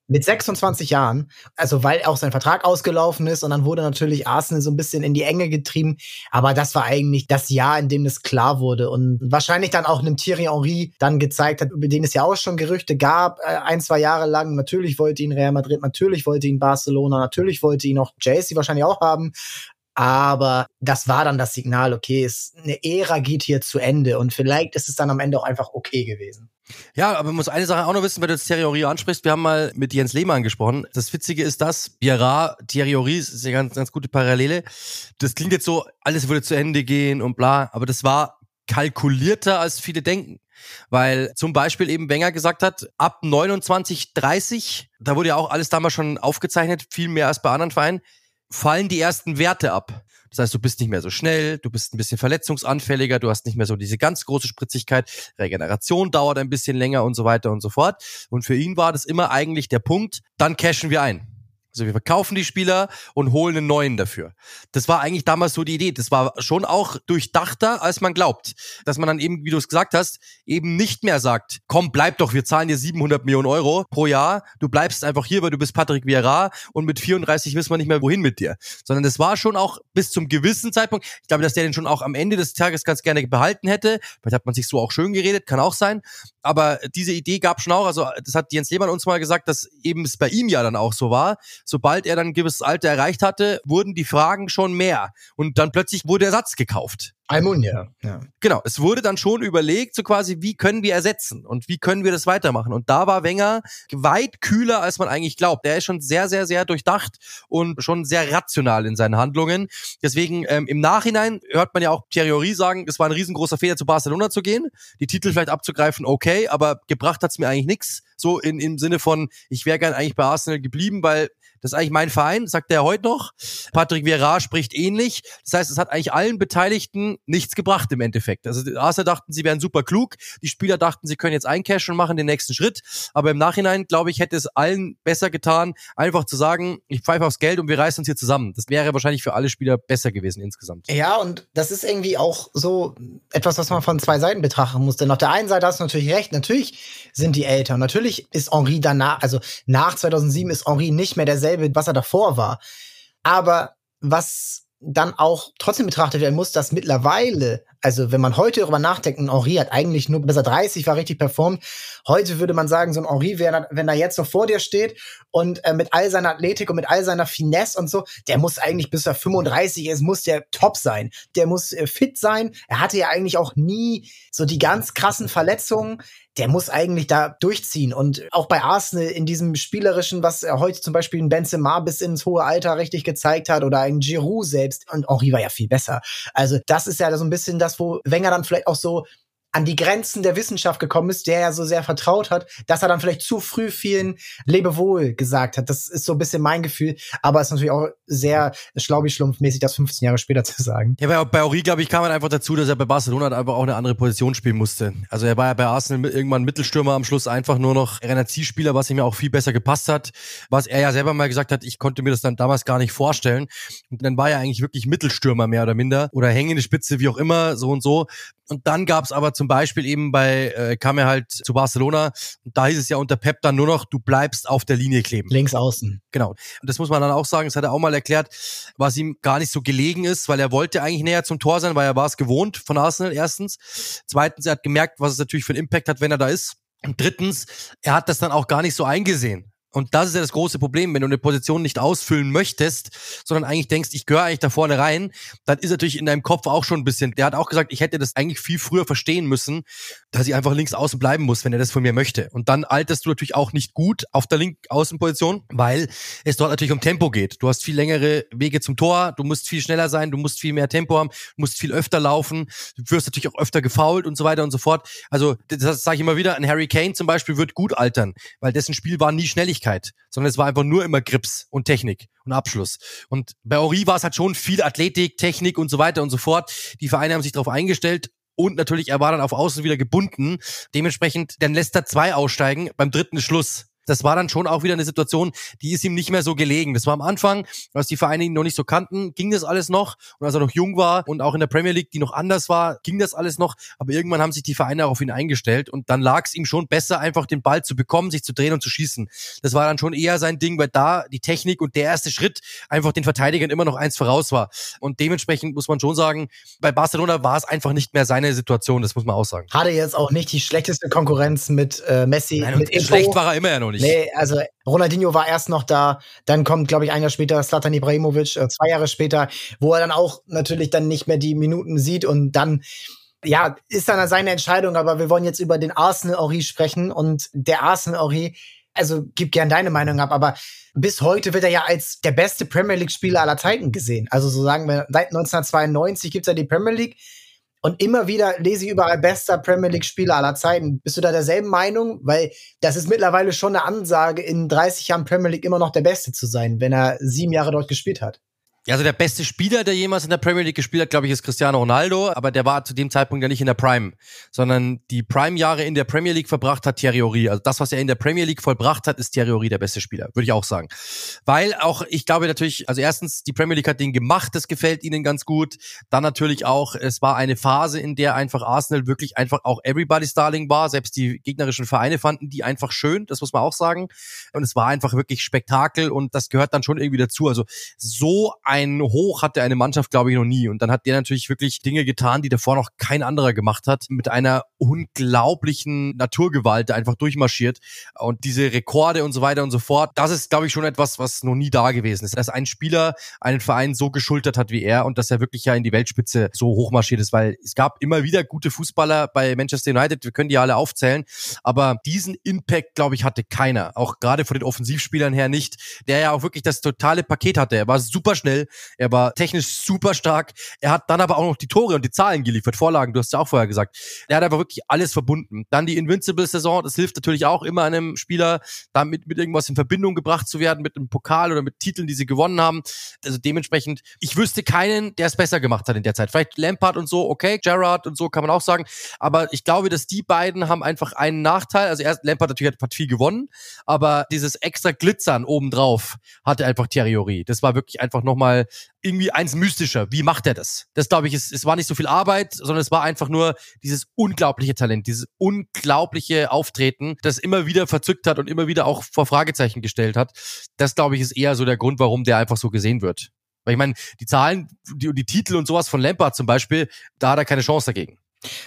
mit 26 Jahren, also weil auch sein Vertrag ausgelaufen ist und dann wurde natürlich Arsenal so ein bisschen in die Enge getrieben, aber das war eigentlich das Jahr, in dem es klar wurde und wahrscheinlich dann auch einem Thierry Henry dann gezeigt hat, über den es ja auch schon Gerüchte gab, äh, ein, zwei Jahre lang, natürlich wollte ihn Real Madrid, natürlich wollte ihn Barcelona, natürlich wollte ihn auch Jaycee wahrscheinlich auch haben, aber das war dann das Signal, okay, es, eine Ära geht hier zu Ende und vielleicht ist es dann am Ende auch einfach okay gewesen. Ja, aber man muss eine Sache auch noch wissen, wenn du jetzt Thierry Henry ansprichst. Wir haben mal mit Jens Lehmann gesprochen. Das Witzige ist das, Biarra, Thierry Henry, ist eine ganz, ganz gute Parallele. Das klingt jetzt so, alles würde zu Ende gehen und bla, aber das war kalkulierter, als viele denken. Weil zum Beispiel eben Wenger gesagt hat, ab 29, 30, da wurde ja auch alles damals schon aufgezeichnet, viel mehr als bei anderen Vereinen, fallen die ersten Werte ab. Das heißt, du bist nicht mehr so schnell, du bist ein bisschen verletzungsanfälliger, du hast nicht mehr so diese ganz große Spritzigkeit, Regeneration dauert ein bisschen länger und so weiter und so fort. Und für ihn war das immer eigentlich der Punkt, dann cashen wir ein. Also wir verkaufen die Spieler und holen einen neuen dafür. Das war eigentlich damals so die Idee. Das war schon auch durchdachter, als man glaubt. Dass man dann eben, wie du es gesagt hast, eben nicht mehr sagt, komm, bleib doch, wir zahlen dir 700 Millionen Euro pro Jahr. Du bleibst einfach hier, weil du bist Patrick Vieira und mit 34 wissen wir nicht mehr, wohin mit dir. Sondern das war schon auch bis zum gewissen Zeitpunkt. Ich glaube, dass der den schon auch am Ende des Tages ganz gerne behalten hätte. Vielleicht hat man sich so auch schön geredet, kann auch sein. Aber diese Idee gab schon auch, also das hat Jens Lehmann uns mal gesagt, dass eben es bei ihm ja dann auch so war sobald er dann ein gewisses Alter erreicht hatte, wurden die Fragen schon mehr. Und dann plötzlich wurde Ersatz gekauft. Almunia. Ja. Genau, es wurde dann schon überlegt, so quasi, wie können wir ersetzen und wie können wir das weitermachen. Und da war Wenger weit kühler, als man eigentlich glaubt. Der ist schon sehr, sehr, sehr durchdacht und schon sehr rational in seinen Handlungen. Deswegen ähm, im Nachhinein hört man ja auch Thierry Henry sagen, es war ein riesengroßer Fehler, zu Barcelona zu gehen, die Titel vielleicht abzugreifen, okay, aber gebracht hat's mir eigentlich nichts. So in, im Sinne von, ich wäre gern eigentlich bei Arsenal geblieben, weil das ist eigentlich mein Verein, sagt er heute noch. Patrick Vieira spricht ähnlich. Das heißt, es hat eigentlich allen Beteiligten nichts gebracht im Endeffekt. Also die Arsenal dachten, sie wären super klug. Die Spieler dachten, sie können jetzt eincashen und machen den nächsten Schritt. Aber im Nachhinein, glaube ich, hätte es allen besser getan, einfach zu sagen, ich pfeife aufs Geld und wir reißen uns hier zusammen. Das wäre wahrscheinlich für alle Spieler besser gewesen insgesamt. Ja, und das ist irgendwie auch so etwas, was man von zwei Seiten betrachten muss. Denn auf der einen Seite hast du natürlich recht. Natürlich sind die älter. Natürlich ist Henri danach, also nach 2007 ist Henri nicht mehr derselbe dasselbe, was er davor war. Aber was dann auch trotzdem betrachtet werden muss, dass mittlerweile, also wenn man heute darüber nachdenkt, ein Henri hat eigentlich nur bis er 30 war richtig performt. Heute würde man sagen, so ein Henri, wenn er jetzt so vor dir steht und äh, mit all seiner Athletik und mit all seiner Finesse und so, der muss eigentlich bis er 35 ist, muss der top sein. Der muss äh, fit sein. Er hatte ja eigentlich auch nie so die ganz krassen Verletzungen der muss eigentlich da durchziehen. Und auch bei Arsenal in diesem spielerischen, was er heute zum Beispiel in Benzema bis ins hohe Alter richtig gezeigt hat oder ein Giroud selbst. Und Henri war ja viel besser. Also das ist ja so ein bisschen das, wo Wenger dann vielleicht auch so an die Grenzen der Wissenschaft gekommen ist, der ja so sehr vertraut hat, dass er dann vielleicht zu früh vielen Lebewohl gesagt hat. Das ist so ein bisschen mein Gefühl, aber es ist natürlich auch sehr schlaubi-schlumpfmäßig, das 15 Jahre später [laughs] zu sagen. Ja, bei, bei Ori, glaube ich, kam man einfach dazu, dass er bei Barcelona einfach auch eine andere Position spielen musste. Also er war ja bei Arsenal irgendwann Mittelstürmer, am Schluss einfach nur noch RNC-Spieler, was ihm ja auch viel besser gepasst hat, was er ja selber mal gesagt hat, ich konnte mir das dann damals gar nicht vorstellen. Und dann war er eigentlich wirklich Mittelstürmer mehr oder minder oder hängende Spitze, wie auch immer, so und so. Und dann gab's aber zum Beispiel eben bei, äh, kam er halt zu Barcelona und da hieß es ja unter Pep dann nur noch, du bleibst auf der Linie kleben. Links außen. Genau. Und das muss man dann auch sagen, das hat er auch mal erklärt, was ihm gar nicht so gelegen ist, weil er wollte eigentlich näher zum Tor sein, weil er war es gewohnt von Arsenal, erstens. Zweitens, er hat gemerkt, was es natürlich für einen Impact hat, wenn er da ist. Und drittens, er hat das dann auch gar nicht so eingesehen. Und das ist ja das große Problem, wenn du eine Position nicht ausfüllen möchtest, sondern eigentlich denkst, ich gehöre eigentlich da vorne rein, dann ist natürlich in deinem Kopf auch schon ein bisschen, der hat auch gesagt, ich hätte das eigentlich viel früher verstehen müssen, dass ich einfach links außen bleiben muss, wenn er das von mir möchte. Und dann alterst du natürlich auch nicht gut auf der linken Außenposition, weil es dort natürlich um Tempo geht. Du hast viel längere Wege zum Tor, du musst viel schneller sein, du musst viel mehr Tempo haben, musst viel öfter laufen, du wirst natürlich auch öfter gefault und so weiter und so fort. Also das sage ich immer wieder, ein Harry Kane zum Beispiel wird gut altern, weil dessen Spiel war nie schnellig Schnelligkeit, sondern es war einfach nur immer Grips und Technik und Abschluss. Und bei Ori war es halt schon viel Athletik, Technik und so weiter und so fort. Die Vereine haben sich darauf eingestellt und natürlich, er war dann auf Außen wieder gebunden. Dementsprechend, dann lässt er zwei aussteigen, beim dritten Schluss das war dann schon auch wieder eine Situation, die ist ihm nicht mehr so gelegen. Das war am Anfang, als die Vereine ihn noch nicht so kannten, ging das alles noch. Und als er noch jung war und auch in der Premier League, die noch anders war, ging das alles noch. Aber irgendwann haben sich die Vereine auch auf ihn eingestellt und dann lag es ihm schon besser, einfach den Ball zu bekommen, sich zu drehen und zu schießen. Das war dann schon eher sein Ding, weil da die Technik und der erste Schritt einfach den Verteidigern immer noch eins voraus war. Und dementsprechend muss man schon sagen, bei Barcelona war es einfach nicht mehr seine Situation, das muss man auch sagen. Hatte jetzt auch nicht die schlechteste Konkurrenz mit äh, Messi. Nein, mit schlecht war er immer ja noch nicht nicht. Nee, also Ronaldinho war erst noch da, dann kommt, glaube ich, ein Jahr später Slatan Ibrahimovic, äh, zwei Jahre später, wo er dann auch natürlich dann nicht mehr die Minuten sieht und dann ja, ist dann seine Entscheidung, aber wir wollen jetzt über den Arsenal-Ori sprechen und der Arsenal-Ori, also gib gern deine Meinung ab, aber bis heute wird er ja als der beste Premier League-Spieler aller Zeiten gesehen. Also so sagen wir, seit 1992 gibt's ja die Premier League und immer wieder lese ich überall bester Premier League-Spieler aller Zeiten. Bist du da derselben Meinung? Weil das ist mittlerweile schon eine Ansage, in 30 Jahren Premier League immer noch der Beste zu sein, wenn er sieben Jahre dort gespielt hat. Ja, also der beste Spieler, der jemals in der Premier League gespielt hat, glaube ich, ist Cristiano Ronaldo, aber der war zu dem Zeitpunkt ja nicht in der Prime, sondern die Prime-Jahre in der Premier League verbracht hat Thierry Henry. Also das, was er in der Premier League vollbracht hat, ist Thierry Henry der beste Spieler, würde ich auch sagen. Weil auch, ich glaube natürlich, also erstens, die Premier League hat den gemacht, das gefällt ihnen ganz gut. Dann natürlich auch, es war eine Phase, in der einfach Arsenal wirklich einfach auch Everybody's Darling war. Selbst die gegnerischen Vereine fanden die einfach schön, das muss man auch sagen. Und es war einfach wirklich Spektakel und das gehört dann schon irgendwie dazu. Also so ein ein Hoch hatte eine Mannschaft, glaube ich, noch nie. Und dann hat der natürlich wirklich Dinge getan, die davor noch kein anderer gemacht hat, mit einer unglaublichen Naturgewalt einfach durchmarschiert. Und diese Rekorde und so weiter und so fort, das ist, glaube ich, schon etwas, was noch nie da gewesen ist. Dass ein Spieler einen Verein so geschultert hat wie er und dass er wirklich ja in die Weltspitze so hochmarschiert ist, weil es gab immer wieder gute Fußballer bei Manchester United, wir können die alle aufzählen, aber diesen Impact, glaube ich, hatte keiner. Auch gerade von den Offensivspielern her nicht, der ja auch wirklich das totale Paket hatte. Er war super schnell, er war technisch super stark. Er hat dann aber auch noch die Tore und die Zahlen geliefert, Vorlagen, du hast ja auch vorher gesagt. Er hat aber wirklich alles verbunden. Dann die Invincible-Saison, das hilft natürlich auch immer einem Spieler, damit mit irgendwas in Verbindung gebracht zu werden, mit einem Pokal oder mit Titeln, die sie gewonnen haben. Also dementsprechend, ich wüsste keinen, der es besser gemacht hat in der Zeit. Vielleicht Lampard und so, okay, Gerrard und so kann man auch sagen. Aber ich glaube, dass die beiden haben einfach einen Nachteil. Also erst Lampard natürlich hat, viel gewonnen, aber dieses extra Glitzern obendrauf hatte einfach Thierry. Das war wirklich einfach nochmal nochmal irgendwie eins mystischer. Wie macht er das? Das glaube ich, es, es war nicht so viel Arbeit, sondern es war einfach nur dieses unglaubliche Talent, dieses unglaubliche Auftreten, das immer wieder verzückt hat und immer wieder auch vor Fragezeichen gestellt hat. Das glaube ich ist eher so der Grund, warum der einfach so gesehen wird. Weil ich meine, die Zahlen die, die Titel und sowas von Lampard zum Beispiel, da hat er keine Chance dagegen.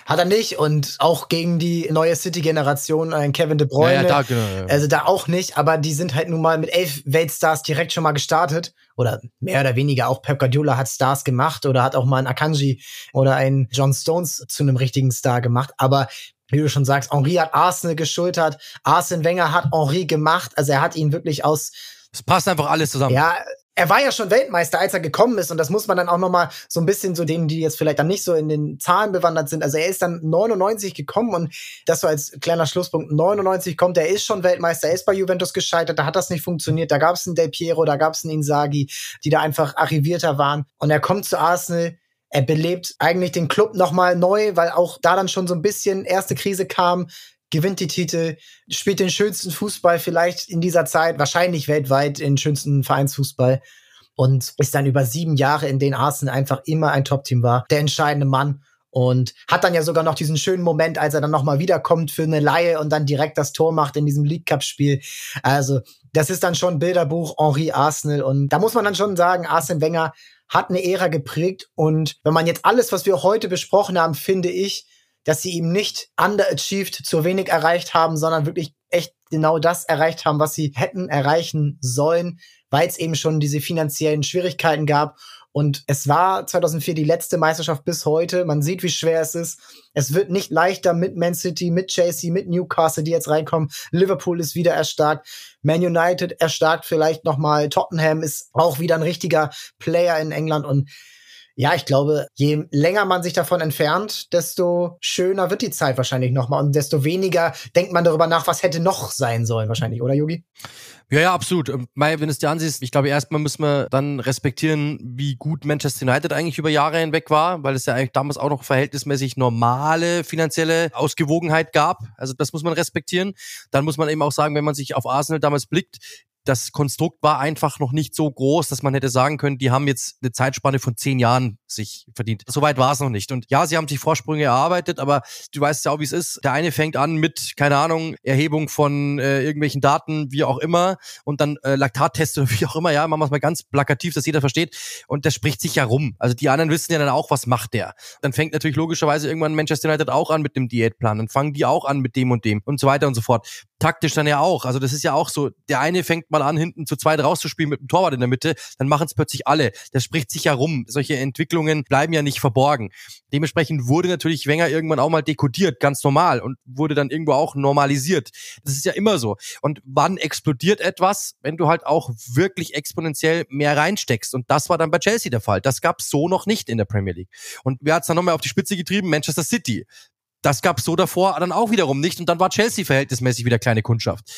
Hat er nicht und auch gegen die neue City-Generation, ein Kevin De Bruyne. Ja, ja, da, genau, ja. Also da auch nicht, aber die sind halt nun mal mit elf Weltstars direkt schon mal gestartet. Oder mehr oder weniger auch Pep Guardiola hat Stars gemacht oder hat auch mal einen Akanji oder einen John Stones zu einem richtigen Star gemacht. Aber wie du schon sagst, Henri hat Arsenal geschultert, Arsene Wenger hat Henri gemacht. Also er hat ihn wirklich aus es passt einfach alles zusammen. Ja, er war ja schon Weltmeister, als er gekommen ist. Und das muss man dann auch noch mal so ein bisschen so denen, die jetzt vielleicht dann nicht so in den Zahlen bewandert sind. Also er ist dann 99 gekommen und das so als kleiner Schlusspunkt. 99 kommt, er ist schon Weltmeister, er ist bei Juventus gescheitert, da hat das nicht funktioniert. Da gab es einen Del Piero, da gab es einen Inzaghi, die da einfach arrivierter waren. Und er kommt zu Arsenal, er belebt eigentlich den Club nochmal neu, weil auch da dann schon so ein bisschen erste Krise kam gewinnt die Titel, spielt den schönsten Fußball vielleicht in dieser Zeit, wahrscheinlich weltweit den schönsten Vereinsfußball und ist dann über sieben Jahre, in denen Arsenal einfach immer ein Top-Team war, der entscheidende Mann und hat dann ja sogar noch diesen schönen Moment, als er dann nochmal wiederkommt für eine Laie und dann direkt das Tor macht in diesem League Cup Spiel. Also, das ist dann schon Bilderbuch Henri Arsenal und da muss man dann schon sagen, Arsene Wenger hat eine Ära geprägt und wenn man jetzt alles, was wir heute besprochen haben, finde ich, dass sie ihm nicht underachieved, zu wenig erreicht haben, sondern wirklich echt genau das erreicht haben, was sie hätten erreichen sollen, weil es eben schon diese finanziellen Schwierigkeiten gab. Und es war 2004 die letzte Meisterschaft bis heute. Man sieht, wie schwer es ist. Es wird nicht leichter mit Man City, mit Chelsea, mit Newcastle, die jetzt reinkommen. Liverpool ist wieder erstarkt. Man United erstarkt vielleicht nochmal. Tottenham ist auch wieder ein richtiger Player in England. Und ja, ich glaube, je länger man sich davon entfernt, desto schöner wird die Zeit wahrscheinlich nochmal und desto weniger denkt man darüber nach, was hätte noch sein sollen wahrscheinlich, oder Yogi? Ja, ja, absolut. Ähm, wenn du es dir ansiehst, ich glaube, erstmal müssen wir dann respektieren, wie gut Manchester United eigentlich über Jahre hinweg war, weil es ja eigentlich damals auch noch verhältnismäßig normale finanzielle Ausgewogenheit gab. Also das muss man respektieren. Dann muss man eben auch sagen, wenn man sich auf Arsenal damals blickt, das Konstrukt war einfach noch nicht so groß, dass man hätte sagen können, die haben jetzt eine Zeitspanne von zehn Jahren sich verdient. Soweit war es noch nicht. Und ja, sie haben sich Vorsprünge erarbeitet, aber du weißt ja auch, wie es ist. Der eine fängt an mit, keine Ahnung, Erhebung von äh, irgendwelchen Daten, wie auch immer, und dann äh, Laktattest oder [laughs] wie auch immer, ja, machen wir es mal ganz plakativ, dass jeder versteht. Und das spricht sich ja rum. Also die anderen wissen ja dann auch, was macht der. Dann fängt natürlich logischerweise irgendwann Manchester United auch an mit dem Diätplan. Dann fangen die auch an mit dem und dem und so weiter und so fort. Taktisch dann ja auch. Also das ist ja auch so, der eine fängt mal an, hinten zu zweit rauszuspielen mit dem Torwart in der Mitte, dann machen es plötzlich alle. Das spricht sich ja rum. Solche Entwicklungen bleiben ja nicht verborgen. Dementsprechend wurde natürlich Wenger irgendwann auch mal dekodiert, ganz normal und wurde dann irgendwo auch normalisiert. Das ist ja immer so. Und wann explodiert etwas, wenn du halt auch wirklich exponentiell mehr reinsteckst? Und das war dann bei Chelsea der Fall. Das gab es so noch nicht in der Premier League. Und wer hat es dann nochmal auf die Spitze getrieben? Manchester City. Das gab es so davor dann auch wiederum nicht und dann war Chelsea verhältnismäßig wieder kleine Kundschaft.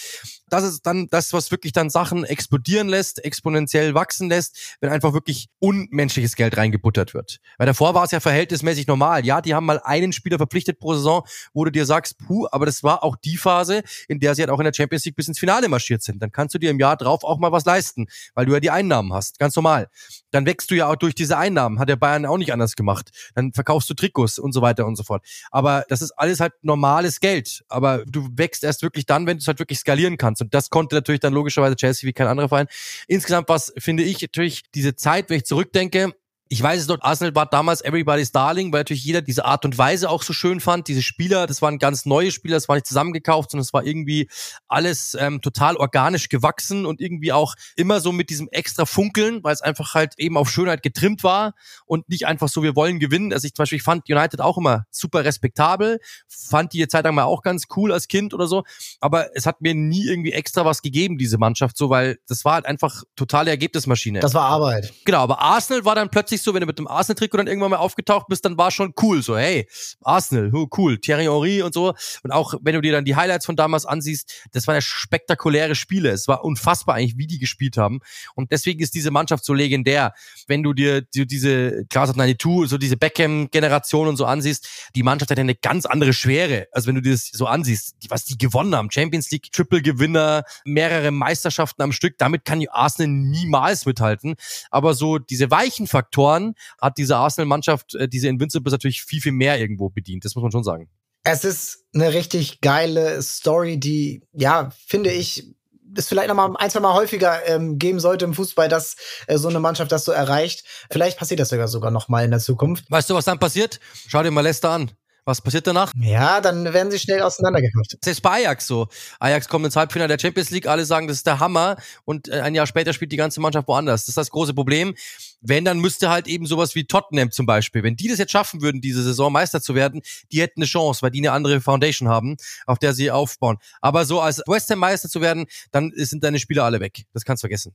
Das ist dann das, was wirklich dann Sachen explodieren lässt, exponentiell wachsen lässt, wenn einfach wirklich unmenschliches Geld reingebuttert wird. Weil davor war es ja verhältnismäßig normal. Ja, die haben mal einen Spieler verpflichtet pro Saison, wo du dir sagst, puh, aber das war auch die Phase, in der sie halt auch in der Champions League bis ins Finale marschiert sind. Dann kannst du dir im Jahr drauf auch mal was leisten, weil du ja die Einnahmen hast. Ganz normal. Dann wächst du ja auch durch diese Einnahmen. Hat der Bayern auch nicht anders gemacht. Dann verkaufst du Trikots und so weiter und so fort. Aber das ist alles halt normales Geld. Aber du wächst erst wirklich dann, wenn du es halt wirklich skalieren kannst. Und das konnte natürlich dann logischerweise Chelsea wie kein anderer Verein. Insgesamt was finde ich natürlich diese Zeit, wenn ich zurückdenke, ich weiß es noch, Arsenal war damals Everybody's Darling, weil natürlich jeder diese Art und Weise auch so schön fand. Diese Spieler, das waren ganz neue Spieler, das war nicht zusammengekauft, sondern es war irgendwie alles ähm, total organisch gewachsen und irgendwie auch immer so mit diesem extra Funkeln, weil es einfach halt eben auf Schönheit getrimmt war und nicht einfach so, wir wollen gewinnen. Also ich zum Beispiel, ich fand United auch immer super respektabel, fand die Zeit lang mal auch ganz cool als Kind oder so, aber es hat mir nie irgendwie extra was gegeben, diese Mannschaft, so, weil das war halt einfach totale Ergebnismaschine. Das war Arbeit. Genau, aber Arsenal war dann plötzlich so, wenn du mit dem Arsenal-Trikot dann irgendwann mal aufgetaucht bist, dann war schon cool. So, hey, Arsenal, cool, Thierry Henry und so. Und auch wenn du dir dann die Highlights von damals ansiehst, das waren ja spektakuläre Spiele. Es war unfassbar eigentlich, wie die gespielt haben. Und deswegen ist diese Mannschaft so legendär. Wenn du dir die, diese Class of 92, so diese Beckham-Generation und so ansiehst, die Mannschaft hat ja eine ganz andere Schwere. Also wenn du dir das so ansiehst, was die gewonnen haben. Champions League, Triple-Gewinner, mehrere Meisterschaften am Stück. Damit kann die Arsenal niemals mithalten. Aber so diese weichen Faktoren, Jahren hat diese Arsenal-Mannschaft, äh, diese Invincibles natürlich viel, viel mehr irgendwo bedient. Das muss man schon sagen. Es ist eine richtig geile Story, die, ja, finde ich, es vielleicht noch mal ein, zwei Mal häufiger ähm, geben sollte im Fußball, dass äh, so eine Mannschaft das so erreicht. Vielleicht passiert das sogar sogar noch mal in der Zukunft. Weißt du, was dann passiert? Schau dir mal Leicester an. Was passiert danach? Ja, dann werden sie schnell auseinandergekauft. Das ist bei Ajax so. Ajax kommt ins Halbfinale der Champions League, alle sagen, das ist der Hammer und äh, ein Jahr später spielt die ganze Mannschaft woanders. Das ist das große Problem. Wenn, dann müsste halt eben sowas wie Tottenham zum Beispiel, wenn die das jetzt schaffen würden, diese Saison Meister zu werden, die hätten eine Chance, weil die eine andere Foundation haben, auf der sie aufbauen. Aber so als West Ham Meister zu werden, dann sind deine Spieler alle weg. Das kannst du vergessen.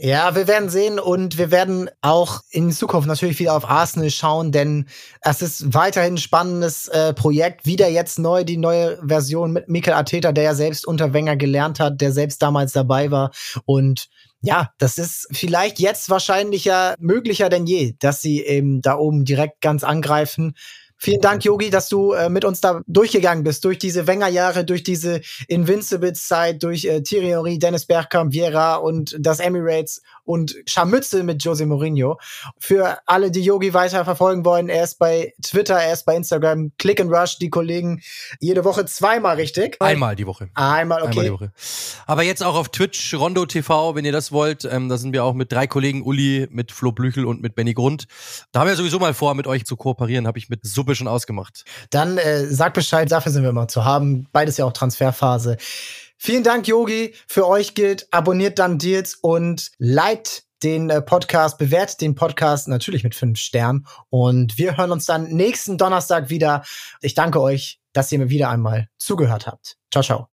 Ja, wir werden sehen und wir werden auch in Zukunft natürlich wieder auf Arsenal schauen, denn es ist weiterhin ein spannendes äh, Projekt. Wieder jetzt neu, die neue Version mit Mikel Arteta, der ja selbst unter Wenger gelernt hat, der selbst damals dabei war und ja, das ist vielleicht jetzt wahrscheinlicher, möglicher denn je, dass sie eben da oben direkt ganz angreifen. Vielen Dank, Yogi, dass du äh, mit uns da durchgegangen bist, durch diese Wenger-Jahre, durch diese Invincibles-Zeit, durch äh, Thierry Henry, Dennis Bergkamp, Viera und das Emirates und Scharmützel mit Jose Mourinho. Für alle, die Yogi weiter verfolgen wollen, er ist bei Twitter, er ist bei Instagram, Click and Rush, die Kollegen jede Woche zweimal, richtig? Einmal die Woche. Einmal, okay. Einmal die Woche. Aber jetzt auch auf Twitch, Rondo TV, wenn ihr das wollt. Ähm, da sind wir auch mit drei Kollegen, Uli, mit Flo Blüchel und mit Benny Grund. Da haben wir sowieso mal vor, mit euch zu kooperieren, habe ich mit Sub Gruppe schon ausgemacht. Dann äh, sag Bescheid, dafür sind wir immer zu haben. Beides ja auch Transferphase. Vielen Dank, Yogi. Für euch gilt, abonniert dann Deals und liked den äh, Podcast, bewertet den Podcast natürlich mit fünf Sternen. Und wir hören uns dann nächsten Donnerstag wieder. Ich danke euch, dass ihr mir wieder einmal zugehört habt. Ciao, ciao.